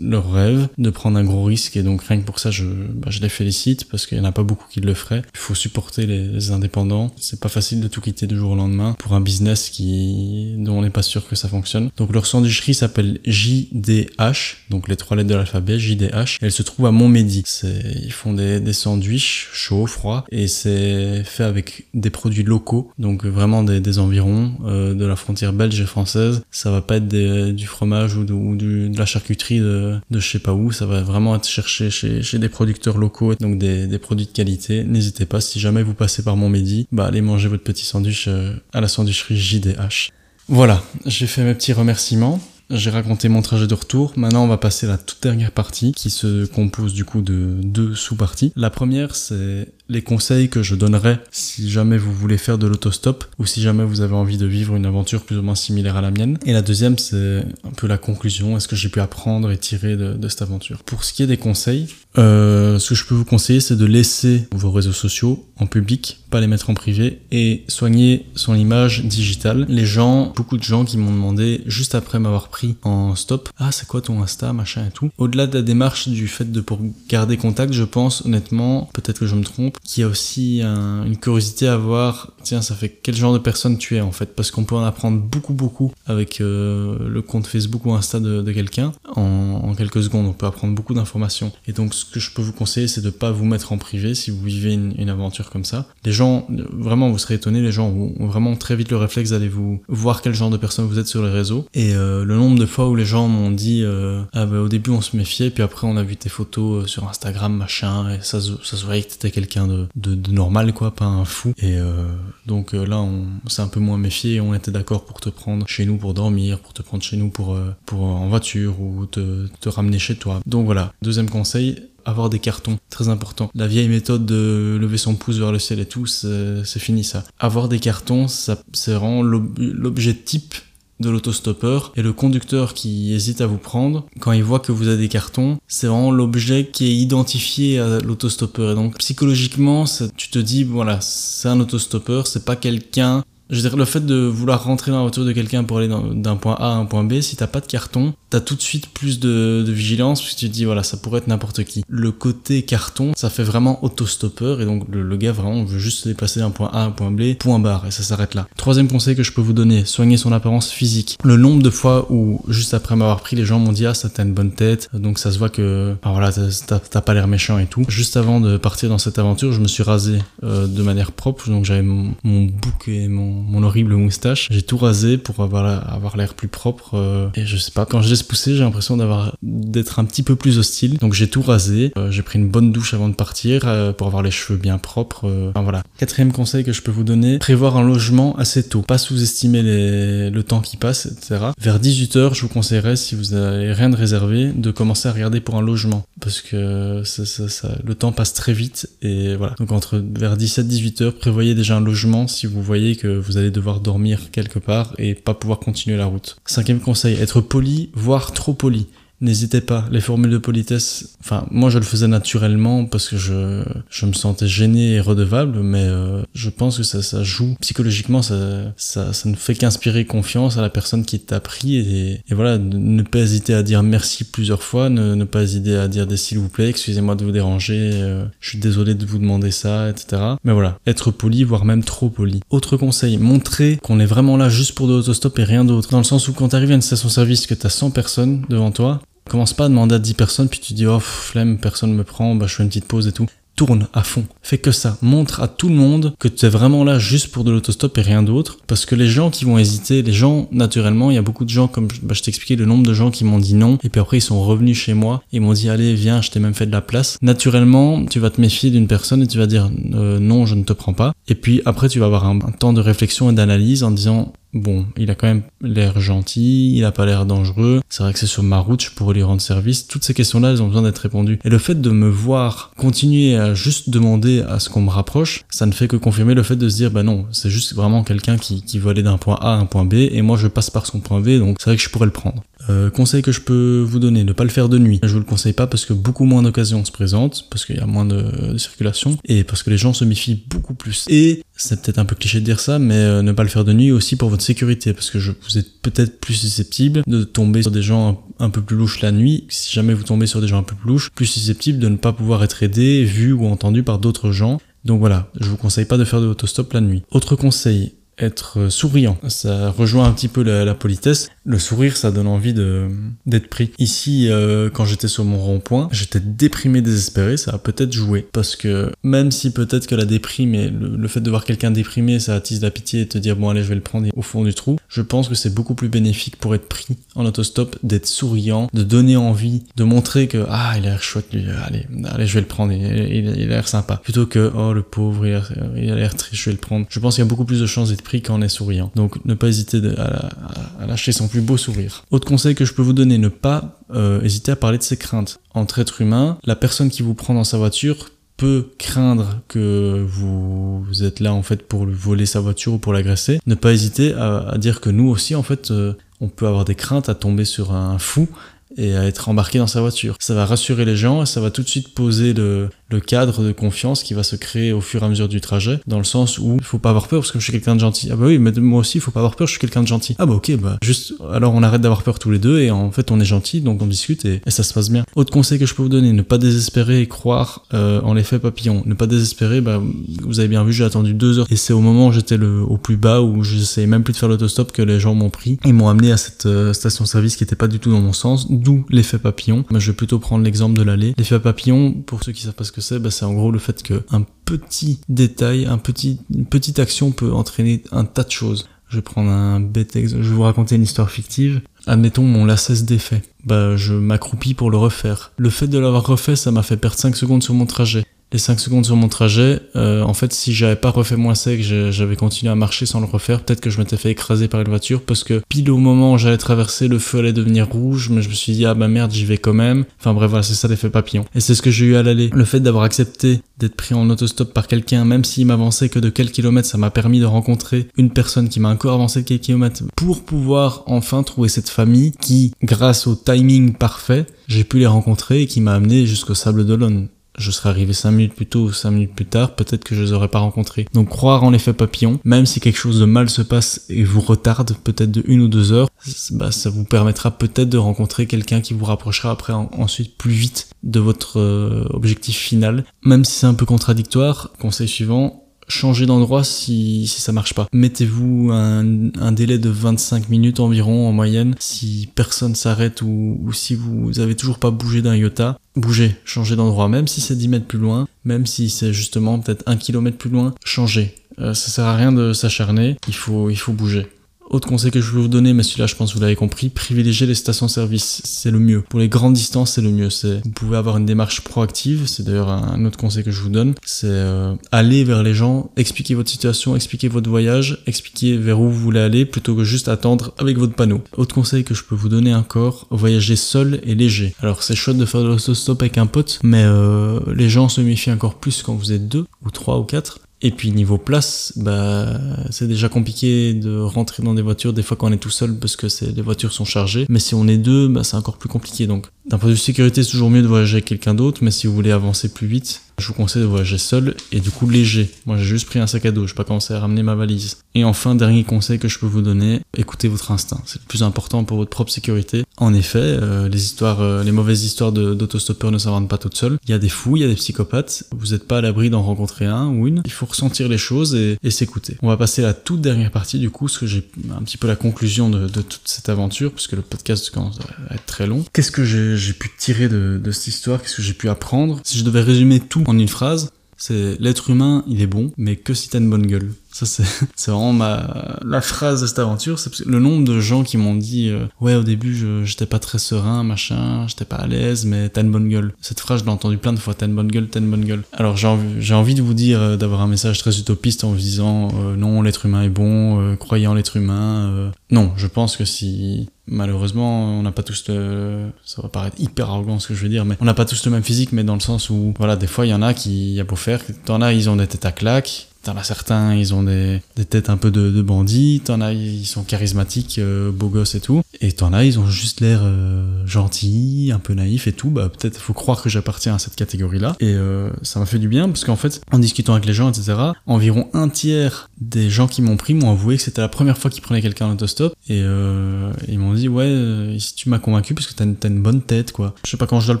leur rêve de prendre un gros risque et donc rien que pour ça je, bah, je les félicite parce qu'il y en a pas beaucoup qui le feraient. Il faut supporter les, indépendants. C'est pas facile de tout quitter du jour au lendemain pour un business qui dont on n'est pas sûr que ça fonctionne. Donc leur sandwicherie s'appelle JDH, donc les trois lettres de l'alphabet JDH. Et elle se trouve à Montmédy. Ils font des, des sandwichs chauds, froids et c'est fait avec des produits locaux, donc vraiment des, des environs euh, de la frontière belge et française. Ça va pas être des, du fromage ou, de, ou de la charcuterie de de, je sais pas où. Ça va vraiment être cherché chez, chez des producteurs locaux, donc des, des produits de qualité. N'hésitez pas, si jamais vous passez par Montmédy, bah allez manger votre petit sandwich euh, à la sandwicherie JDH. Voilà, j'ai fait mes petits remerciements. J'ai raconté mon trajet de retour. Maintenant, on va passer à la toute dernière partie qui se compose du coup de deux sous-parties. La première, c'est les conseils que je donnerais si jamais vous voulez faire de l'autostop ou si jamais vous avez envie de vivre une aventure plus ou moins similaire à la mienne. Et la deuxième, c'est un peu la conclusion, est-ce que j'ai pu apprendre et tirer de, cette aventure? Pour ce qui est des conseils, euh, ce que je peux vous conseiller, c'est de laisser vos réseaux sociaux en public, pas les mettre en privé, et soigner son image digitale. Les gens, beaucoup de gens qui m'ont demandé, juste après m'avoir pris en stop, ah c'est quoi ton Insta, machin et tout? Au-delà de la démarche du fait de pour garder contact, je pense honnêtement, peut-être que je me trompe, qui a aussi une curiosité à voir, tiens, ça fait quel genre de personne tu es en fait, parce qu'on peut en apprendre beaucoup beaucoup avec euh, le compte Facebook ou Insta de, quelqu'un en, quelques secondes. On peut apprendre beaucoup d'informations. Et donc, ce que je peux vous conseiller, c'est de pas vous mettre en privé si vous vivez une, aventure comme ça. Les gens, vraiment, vous serez étonnés, les gens ont vraiment très vite le réflexe d'aller vous voir quel genre de personne vous êtes sur les réseaux. Et euh, le nombre de fois où les gens m'ont dit, euh, ah bah au début on se méfiait, puis après on a vu tes photos sur Instagram, machin, et ça, ça se voyait que t'étais quelqu'un de normal, quoi, pas un fou. Et euh, donc euh, là, on s'est un peu moins méfié et on était d'accord pour te prendre chez nous pour dormir, pour te prendre chez nous pour, euh, pour en voiture ou te, te ramener chez toi. Donc voilà, deuxième conseil, avoir des cartons, très important. La vieille méthode de lever son pouce vers le ciel et tout, c'est fini ça. Avoir des cartons, ça, c'est vraiment l'objet type de l'autostoppeur et le conducteur qui hésite à vous prendre, quand il voit que vous avez des cartons, c'est vraiment l'objet qui est identifié à l'autostoppeur. Et donc psychologiquement, tu te dis, voilà, c'est un autostoppeur, c'est pas quelqu'un je veux dire, le fait de vouloir rentrer dans la voiture de quelqu'un pour aller d'un point A à un point B, si t'as pas de carton, t'as tout de suite plus de, de vigilance, puisque tu te dis, voilà, ça pourrait être n'importe qui. Le côté carton, ça fait vraiment autostoppeur, et donc le, gars vraiment veut juste se déplacer d'un point A à un point B, point barre, et ça s'arrête là. Troisième conseil que je peux vous donner, soigner son apparence physique. Le nombre de fois où, juste après m'avoir pris, les gens m'ont dit, ah, ça t'a une bonne tête, donc ça se voit que, enfin voilà, t'as pas l'air méchant et tout. Juste avant de partir dans cette aventure, je me suis rasé euh, de manière propre, donc j'avais mon, mon bouc et mon mon horrible moustache. J'ai tout rasé pour avoir, avoir l'air plus propre. euh, et je sais pas, quand je laisse pousser, j'ai l'impression d'avoir d'être un petit peu plus hostile. Donc j'ai tout rasé. Euh, j'ai pris une bonne douche avant de partir euh, pour avoir les cheveux bien propres. Enfin voilà. Quatrième conseil que je peux vous donner, prévoir un logement assez tôt. Pas sous-estimer les, le temps qui passe, etc. Vers 18h, je vous conseillerais, si vous avez rien de réservé, de commencer à regarder pour un logement. Parce que ça, ça, ça, le temps passe très vite. Et voilà. Donc entre vers 17-18h, prévoyez déjà un logement si vous voyez que vous allez devoir dormir quelque part et pas pouvoir continuer la route. Cinquième conseil, être poli, voire trop poli. N'hésitez pas, les formules de politesse, enfin moi je le faisais naturellement parce que je, je me sentais gêné et redevable, mais euh, je pense que ça, ça joue psychologiquement, ça, ça, ça ne fait qu'inspirer confiance à la personne qui t'a pris et, et voilà, ne, pas hésiter à dire merci plusieurs fois, ne, ne pas hésiter à dire des s'il vous plaît, excusez-moi de vous déranger, euh, je suis désolé de vous demander ça, etc. Mais voilà, être poli, voire même trop poli. Autre conseil, montrer qu'on est vraiment là juste pour de l'autostop et rien d'autre. Dans le sens où quand t'arrives à une station-service que t'as 100 personnes devant toi, Commence pas à demander à 10 personnes, puis tu dis, oh, flemme, personne me prend, bah, je fais une petite pause et tout. Tourne à fond. Fais que ça. Montre à tout le monde que tu es vraiment là juste pour de l'autostop et rien d'autre. Parce que les gens qui vont hésiter, les gens, naturellement, il y a beaucoup de gens, comme bah, je t'expliquais, le nombre de gens qui m'ont dit non. Et puis après, ils sont revenus chez moi. Ils m'ont dit, allez, viens, je t'ai même fait de la place. Naturellement, tu vas te méfier d'une personne et tu vas dire, euh, non, je ne te prends pas. Et puis après, tu vas avoir un temps de réflexion et d'analyse en disant, Bon, il a quand même l'air gentil, il a pas l'air dangereux, c'est vrai que c'est sur ma route, je pourrais lui rendre service. Toutes ces questions-là, elles ont besoin d'être répondues. Et le fait de me voir continuer à juste demander à ce qu'on me rapproche, ça ne fait que confirmer le fait de se dire, bah non, c'est juste vraiment quelqu'un qui, qui veut aller d'un point A à un point B, et moi je passe par son point B, donc c'est vrai que je pourrais le prendre. Euh, conseil que je peux vous donner, ne pas le faire de nuit. Je vous le conseille pas parce que beaucoup moins d'occasions se présentent, parce qu'il y a moins de, circulation, et parce que les gens se méfient beaucoup plus. Et c'est peut-être un peu cliché de dire ça, mais euh, ne pas le faire de nuit aussi pour votre sécurité, parce que vous êtes peut-être plus susceptible de tomber sur des gens un, un, peu plus louches la nuit. Si jamais vous tombez sur des gens un peu plus louches, plus susceptible de ne pas pouvoir être aidé, vu ou entendu par d'autres gens. Donc voilà, je vous conseille pas de faire de l'autostop la nuit. Autre conseil, être souriant. Ça rejoint un petit peu la, politesse. Le sourire, ça donne envie de d'être pris. Ici, euh, quand j'étais sur mon rond-point, j'étais déprimé, désespéré. Ça a peut-être joué parce que même si peut-être que la déprime et le, fait de voir quelqu'un déprimé, ça attise la pitié et te dire bon allez, je vais le prendre au fond du trou. Je pense que c'est beaucoup plus bénéfique pour être pris en autostop, d'être souriant, de donner envie, de montrer que ah il a l'air chouette lui, allez, allez je vais le prendre, il, a l'air sympa. Plutôt que oh le pauvre, il a, il a l'air triste, je vais le prendre. Je pense qu'il y a beaucoup plus de chances d'être est souriant. Donc ne pas hésiter à, lâcher son plus beau sourire. Autre conseil que je peux vous donner, ne pas euh, hésiter à parler de ses craintes. Entre êtres humains, la personne qui vous prend dans sa voiture peut craindre que vous, êtes là en fait pour voler sa voiture ou pour l'agresser, ne pas hésiter à, à, dire que nous aussi en fait euh, on peut avoir des craintes à tomber sur un fou et à être embarqué dans sa voiture. Ça va rassurer les gens et ça va tout de suite poser le, le cadre de confiance qui va se créer au fur et à mesure du trajet, dans le sens où il faut pas avoir peur parce que je suis quelqu'un de gentil. Ah bah oui, mais moi aussi, il faut pas avoir peur, je suis quelqu'un de gentil. Ah bah ok, bah juste, alors on arrête d'avoir peur tous les deux et en fait on est gentil, donc on discute et, ça se passe bien. Autre conseil que je peux vous donner, ne pas désespérer et croire euh, en l'effet papillon. Ne pas désespérer, bah vous avez bien vu, j'ai attendu deux heures et c'est au moment où j'étais le au plus bas où j'essayais même plus de faire l'autostop que les gens m'ont pris et m'ont amené à cette euh, station-service qui était pas du tout dans mon sens, d'où l'effet papillon. Mais je vais plutôt prendre l'exemple de l'allée. L'effet papillon, pour ceux qui savent pas ce que c'est, bah, en gros le fait que un petit détail, un petit, une petite action peut entraîner un tas de choses. Je vais prendre un bête. Je vous raconter une histoire fictive. Admettons, mon lacet se défait. Bah, je m'accroupis pour le refaire. Le fait de l'avoir refait, ça m'a fait perdre 5 secondes sur mon trajet les 5 secondes sur mon trajet, euh, en fait, si j'avais pas refait moins sec, j'avais continué à marcher sans le refaire, peut-être que je m'étais fait écraser par une voiture parce que pile au moment où j'allais traverser, le feu allait devenir rouge, mais je me suis dit, ah bah merde, j'y vais quand même. Enfin bref, voilà, c'est ça l'effet papillon. Et c'est ce que j'ai eu à l'aller. Le fait d'avoir accepté d'être pris en autostop par quelqu'un, même s'il m'avançait que de quelques kilomètres, ça m'a permis de rencontrer une personne qui m'a encore avancé de quelques kilomètres pour pouvoir enfin trouver cette famille qui, grâce au timing parfait, j'ai pu les rencontrer et qui m'a amené jusqu'au Sable d'Olonne je serais arrivé 5 minutes plus tôt ou 5 minutes plus tard, peut-être que je les aurais pas rencontrés. Donc croire en l'effet papillon, même si quelque chose de mal se passe et vous retarde peut-être de une ou deux heures, bah, ça vous permettra peut-être de rencontrer quelqu'un qui vous rapprochera après en, ensuite plus vite de votre euh, objectif final. Même si c'est un peu contradictoire, conseil suivant, changer d'endroit si, si ça marche pas. Mettez-vous un, un, délai de 25 minutes environ en moyenne si personne s'arrête ou, ou, si vous avez toujours pas bougé d'un iota. Bougez, changez d'endroit, même si c'est 10 mètres plus loin, même si c'est justement peut-être un kilomètre plus loin, changez. ça sert à rien de s'acharner, il faut, il faut bouger. Autre conseil que je vais vous donner, mais celui-là je pense que vous l'avez compris, privilégiez les stations-service, c'est le mieux. Pour les grandes distances, c'est le mieux. C'est vous pouvez avoir une démarche proactive, c'est d'ailleurs un autre conseil que je vous donne, c'est euh, aller vers les gens, expliquer votre situation, expliquer votre voyage, expliquer vers où vous voulez aller plutôt que juste attendre avec votre panneau. Autre conseil que je peux vous donner encore, voyager seul et léger. Alors c'est chouette de faire de l'autostop avec un pote, mais euh, les gens se méfient encore plus quand vous êtes deux ou trois ou quatre. Et puis niveau place, bah c'est déjà compliqué de rentrer dans des voitures des fois quand on est tout seul parce que les voitures sont chargées. Mais si on est deux, bah c'est encore plus compliqué. Donc d'un point de vue sécurité, c'est toujours mieux de voyager avec quelqu'un d'autre. Mais si vous voulez avancer plus vite, je vous conseille de voyager seul et du coup léger. Moi j'ai juste pris un sac à dos, je pas commencé à ramener ma valise. Et enfin, dernier conseil que je peux vous donner, écoutez votre instinct. C'est le plus important pour votre propre sécurité. En effet, euh, les histoires, euh, les mauvaises histoires d'autostoppeurs ne s'inventent pas toutes seules. Il y a des fous, il y a des psychopathes. Vous n'êtes pas à l'abri d'en rencontrer un ou une. Il faut ressentir les choses et, s'écouter. On va passer à la toute dernière partie du coup, ce que j'ai un petit peu la conclusion de, toute cette aventure, puisque le podcast commence à être très long. Qu'est-ce que j'ai pu tirer de cette histoire? Qu'est-ce que j'ai pu apprendre? Si je devais résumer tout en une phrase, c'est l'être humain, il est bon, mais que si t'as une bonne gueule. Ça, c'est, vraiment ma, la phrase de cette aventure. C'est le nombre de gens qui m'ont dit, euh, ouais, au début, je, j'étais pas très serein, machin, j'étais pas à l'aise, mais t'as une bonne gueule. Cette phrase, je l'ai entendue plein de fois, t'as une bonne gueule, t'as une bonne gueule. Alors, j'ai envie, envie de vous dire, euh, d'avoir un message très utopiste en vous disant, euh, non, l'être humain est bon, croyez en l'être humain. Non, je pense que si, malheureusement, on n'a pas tous le, ça va paraître hyper arrogant ce que je veux dire, mais on n'a pas tous le même physique, mais dans le sens où, voilà, des fois, il y en a qui, y a beau faire, t'en as, ils ont des têtes à claques, T'en as certains, ils ont des, des têtes un peu de, de bandits, t'en as, ils sont charismatiques, euh, beaux gosses et tout, et t'en as, ils ont juste l'air euh, gentils, un peu naïfs et tout, bah peut-être faut croire que j'appartiens à cette catégorie-là, et euh, ça m'a fait du bien, parce qu'en fait, en discutant avec les gens, etc., environ un tiers des gens qui m'ont pris m'ont avoué que c'était la première fois qu'ils prenaient quelqu'un en autostop, et euh, ils m'ont dit, ouais, si tu m'as convaincu, parce que t'as une, une bonne tête, quoi. Je sais pas quand je dois le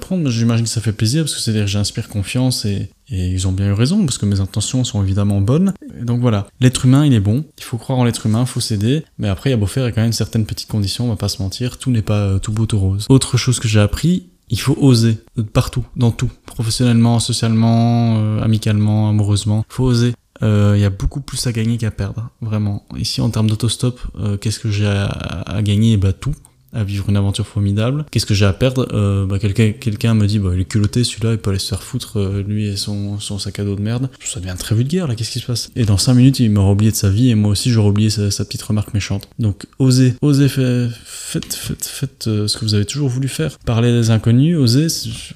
prendre, mais j'imagine que ça fait plaisir, parce que c'est-à-dire que j'inspire confiance, et, et ils ont bien eu raison, parce que mes intentions sont évidemment bonnes. donc voilà, l'être humain, il est bon, il faut croire en l'être humain, il faut s'aider, mais après, il y a beau faire, il y a quand même certaines petites conditions, on va pas se mentir, tout n'est pas euh, tout beau, tout rose. Autre chose que j'ai appris, il faut oser, partout, dans tout, professionnellement, socialement, euh, amicalement, amoureusement, il faut oser. Euh, il y a beaucoup plus à gagner qu'à perdre, vraiment. Ici, en termes d'autostop, qu'est-ce que j'ai à, à, gagner? Bah tout à vivre une aventure formidable. Qu'est-ce que j'ai à perdre? Euh, bah, Quelqu'un me dit, bah, il est culotté celui-là, il peut aller se faire foutre, euh, lui et son, son sac à dos de merde. Ça devient très vulgaire là, qu'est-ce qui se passe? Et dans 5 minutes, il m'aura oublié de sa vie et moi aussi j'aurais oublié sa, petite remarque méchante. Donc osez, osez, faites, faites, faites, faites euh, ce que vous avez toujours voulu faire. Parler des inconnus, osez,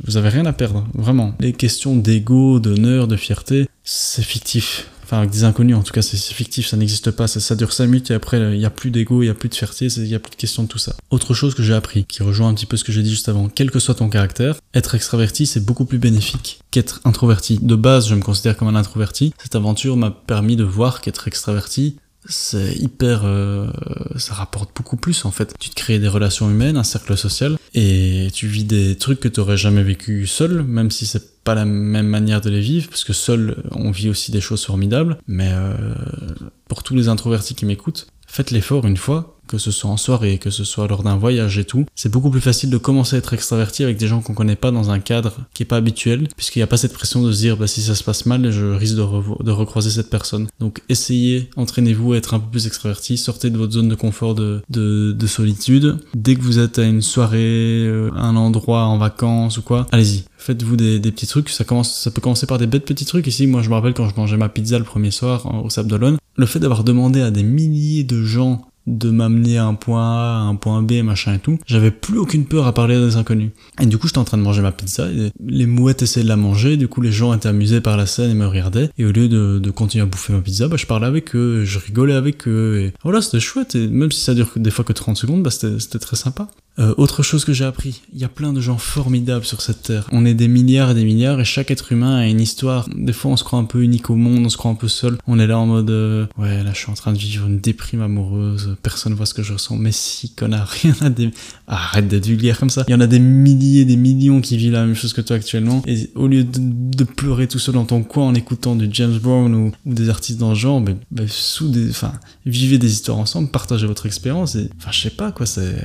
vous avez rien à perdre, vraiment. Les questions d'ego, d'honneur, de fierté, c'est fictif avec des inconnus, en tout cas, c'est fictif, ça n'existe pas. Ça, ça, dure 5 minutes et après, il n'y a plus d'ego, il n'y a plus de fierté, il n'y a plus de question de tout ça. Autre chose que j'ai appris, qui rejoint un petit peu ce que j'ai dit juste avant, quel que soit ton caractère, être extraverti, c'est beaucoup plus bénéfique qu'être introverti. De base, je me considère comme un introverti. Cette aventure m'a permis de voir qu'être extraverti, c'est hyper euh, ça rapporte beaucoup plus en fait. Tu te crées des relations humaines un cercle social et tu vis des trucs que tu aurais jamais vécu seul même si c'est pas la même manière de les vivre, parce que seul, on vit aussi des choses formidables, mais euh, pour tous les introvertis qui m'écoutent, faites l'effort une fois, que ce soit en soirée, que ce soit lors d'un voyage et tout. C'est beaucoup plus facile de commencer à être extraverti avec des gens qu'on connaît pas dans un cadre qui est pas habituel, puisqu'il n'y a pas cette pression de se dire, bah, si ça se passe mal, je risque de, recroiser cette personne. Donc, essayez, entraînez-vous à être un peu plus extraverti, sortez de votre zone de confort de, de, de solitude. Dès que vous êtes à une soirée, euh, un endroit en vacances ou quoi, allez-y. Faites-vous des, des, petits trucs, ça commence, ça peut commencer par des bêtes petits trucs. Ici, moi, je me rappelle quand je mangeais ma pizza le premier soir au Sable d'Olonne, le fait d'avoir demandé à des milliers de gens de m'amener à un point A, à un point B, machin et tout, j'avais plus aucune peur à parler à des inconnus. Et du coup, j'étais en train de manger ma pizza, et les mouettes essayaient de la manger, du coup, les gens étaient amusés par la scène et me regardaient, et au lieu de, de continuer à bouffer ma pizza, bah, je parlais avec eux, je rigolais avec eux, et voilà, c'était chouette, et même si ça dure des fois que 30 secondes, bah, c'était très sympa. Euh, autre chose que j'ai appris, il y a plein de gens formidables sur cette terre. On est des milliards et des milliards et chaque être humain a une histoire. Des fois on se croit un peu unique au monde, on se croit un peu seul. On est là en mode euh, ouais là je suis en train de vivre une déprime amoureuse, personne voit ce que je ressens. Mais si connard, rien à des... Arrête d'être vulgaire comme ça. Il y en a des milliers, des millions qui vivent la même chose que toi actuellement. Et au lieu de, pleurer tout seul dans ton coin en écoutant du James Brown ou, des artistes dans le genre, ben, ben, sous des... Enfin, vivez des histoires ensemble, partagez votre expérience et... Enfin je sais pas quoi, c'est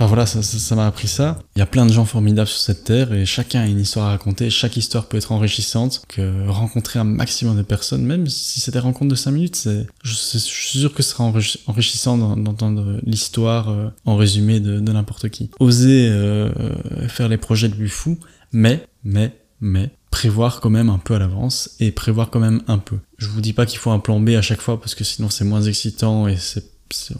Enfin voilà, ça m'a appris ça. Il y a plein de gens formidables sur cette terre et chacun a une histoire à raconter. Chaque histoire peut être enrichissante. Que rencontrer un maximum de personnes, même si c'est des rencontres de 5 minutes, c'est, je, suis sûr que ce sera enrichissant d'entendre l'histoire euh, en résumé de, n'importe qui. Oser euh, faire les projets plus fous, mais, mais, mais, prévoir quand même un peu à l'avance et prévoir quand même un peu. Je vous dis pas qu'il faut un plan B à chaque fois parce que sinon c'est moins excitant et c'est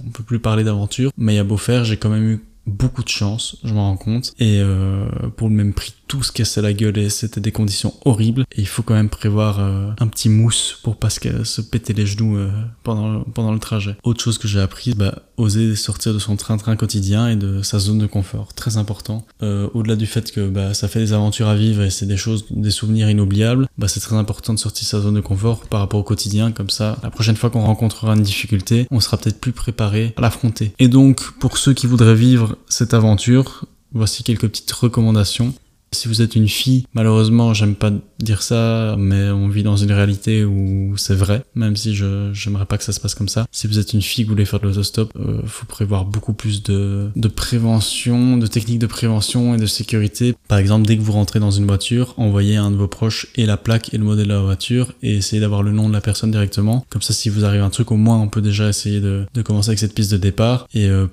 on peut plus parler d'aventure, mais a beau faire, j'ai quand même eu beaucoup de chance, je m'en rends compte. Et euh, pour le même prix, tout se cassait la gueule et c'était des conditions horribles. Et il faut quand même prévoir euh, un petit mousse pour pas se, péter les genoux euh, pendant, pendant le trajet. Autre chose que j'ai appris, bah, oser sortir de son train-train quotidien et de sa zone de confort. Très important. Au-delà du fait que bah, ça fait des aventures à vivre et c'est des choses, des souvenirs inoubliables, bah, c'est très important de sortir sa zone de confort par rapport au quotidien. Comme ça, la prochaine fois qu'on rencontrera une difficulté, on sera peut-être plus préparé à l'affronter. Et donc, pour ceux qui voudraient vivre cette aventure, voici quelques petites recommandations. Si vous êtes une fille, malheureusement, j'aime pas dire ça, mais on vit dans une réalité où c'est vrai, même si je j'aimerais pas que ça se passe comme ça. Si vous êtes une fille que vous voulez faire de l'autostop, euh, faut prévoir beaucoup plus de, de prévention, de techniques de prévention et de sécurité. Par exemple, dès que vous rentrez dans une voiture, envoyez un de vos proches et la plaque et le modèle de la voiture et essayez d'avoir le nom de la personne directement. Comme ça, si vous arrive un truc, au moins on peut déjà essayer de, de commencer avec cette piste de départ et euh,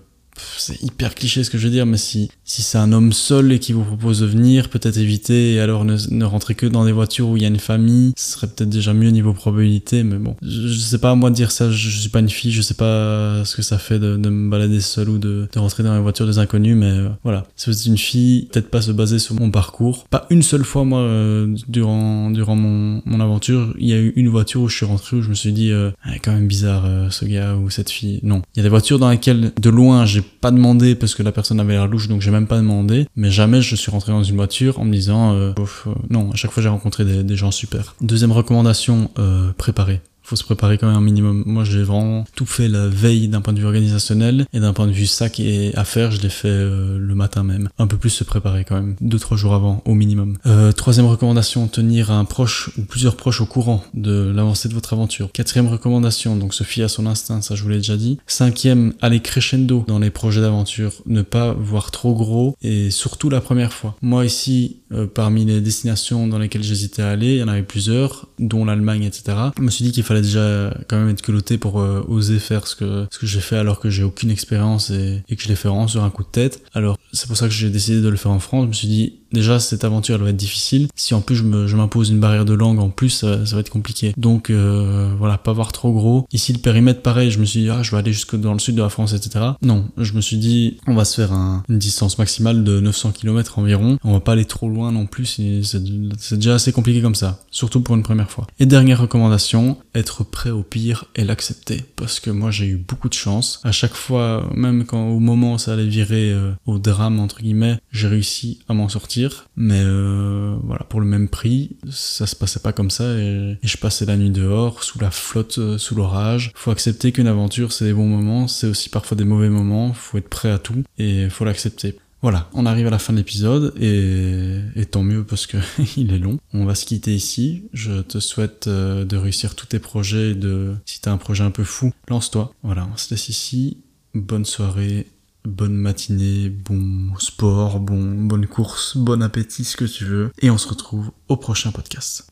c'est hyper cliché ce que je veux dire, mais si, si c'est un homme seul et qui vous propose de venir, peut-être éviter et alors ne, ne rentrer que dans des voitures où il y a une famille, ce serait peut-être déjà mieux niveau probabilité, mais bon. Je, sais pas moi de dire ça, je, suis pas une fille, je sais pas ce que ça fait de, de me balader seul ou de, de rentrer dans les voitures des inconnus, mais euh, voilà. Si vous êtes une fille, peut-être pas se baser sur mon parcours. Pas une seule fois, moi, euh, durant, durant mon, mon aventure, il y a eu une voiture où je suis rentré où je me suis dit, euh, ah, quand même bizarre ce gars ou cette fille. Non. Il y a des voitures dans lesquelles, de loin, j'ai pas demandé parce que la personne avait l'air louche, donc j'ai même pas demandé. Mais jamais je suis rentré dans une voiture en me disant, euh, euh non, à chaque fois j'ai rencontré des, des, gens super. Deuxième recommandation, euh, préparer faut se préparer quand même un minimum. Moi, j'ai vraiment tout fait la veille d'un point de vue organisationnel et d'un point de vue sac et affaires, je l'ai fait euh, le matin même. Un peu plus se préparer quand même, deux trois jours avant au minimum. Euh, troisième recommandation, tenir un proche ou plusieurs proches au courant de l'avancée de votre aventure. Quatrième recommandation, donc se fier à son instinct, ça je vous l'ai déjà dit. Cinquième, aller crescendo dans les projets d'aventure, ne pas voir trop gros et surtout la première fois. Moi ici, euh, parmi les destinations dans lesquelles j'hésitais à aller, il y en avait plusieurs, dont l'Allemagne, etc. Je me suis dit qu'il fallait déjà quand même être culotté pour euh, oser faire ce que ce que j'ai fait alors que j'ai aucune expérience et, que je l'ai fait vraiment sur un coup de tête. Alors c'est pour ça que j'ai décidé de le faire en France. Je me suis dit déjà cette aventure elle va être difficile. Si en plus je m'impose une barrière de langue en plus, ça, va être compliqué. Donc euh, voilà, pas voir trop gros. Ici le périmètre pareil, je me suis dit ah je vais aller jusque dans le sud de la France, etc. Non, je me suis dit on va se faire une distance maximale de 900 km environ. On va pas aller trop loin non plus, c'est déjà assez compliqué comme ça, surtout pour une première fois. Et dernière recommandation, être prêt au pire et l'accepter. Parce que moi j'ai eu beaucoup de chance. À chaque fois, même quand au moment ça allait virer euh, au drame entre guillemets, j'ai réussi à m'en sortir mais euh, voilà, pour le même prix, ça se passait pas comme ça et, je passais la nuit dehors, sous la flotte, euh, sous l'orage. Faut accepter qu'une aventure, c'est des bons moments, c'est aussi parfois des mauvais moments, faut être prêt à tout et faut l'accepter. Voilà, on arrive à la fin de l'épisode et, et, tant mieux parce que il est long. On va se quitter ici. Je te souhaite euh, de réussir tous tes projets. De si t'as un projet un peu fou, lance-toi. Voilà, on se laisse ici. Bonne soirée bonne matinée, bon sport, bon, bonne course, bon appétit, ce que tu veux. Et on se retrouve au prochain podcast.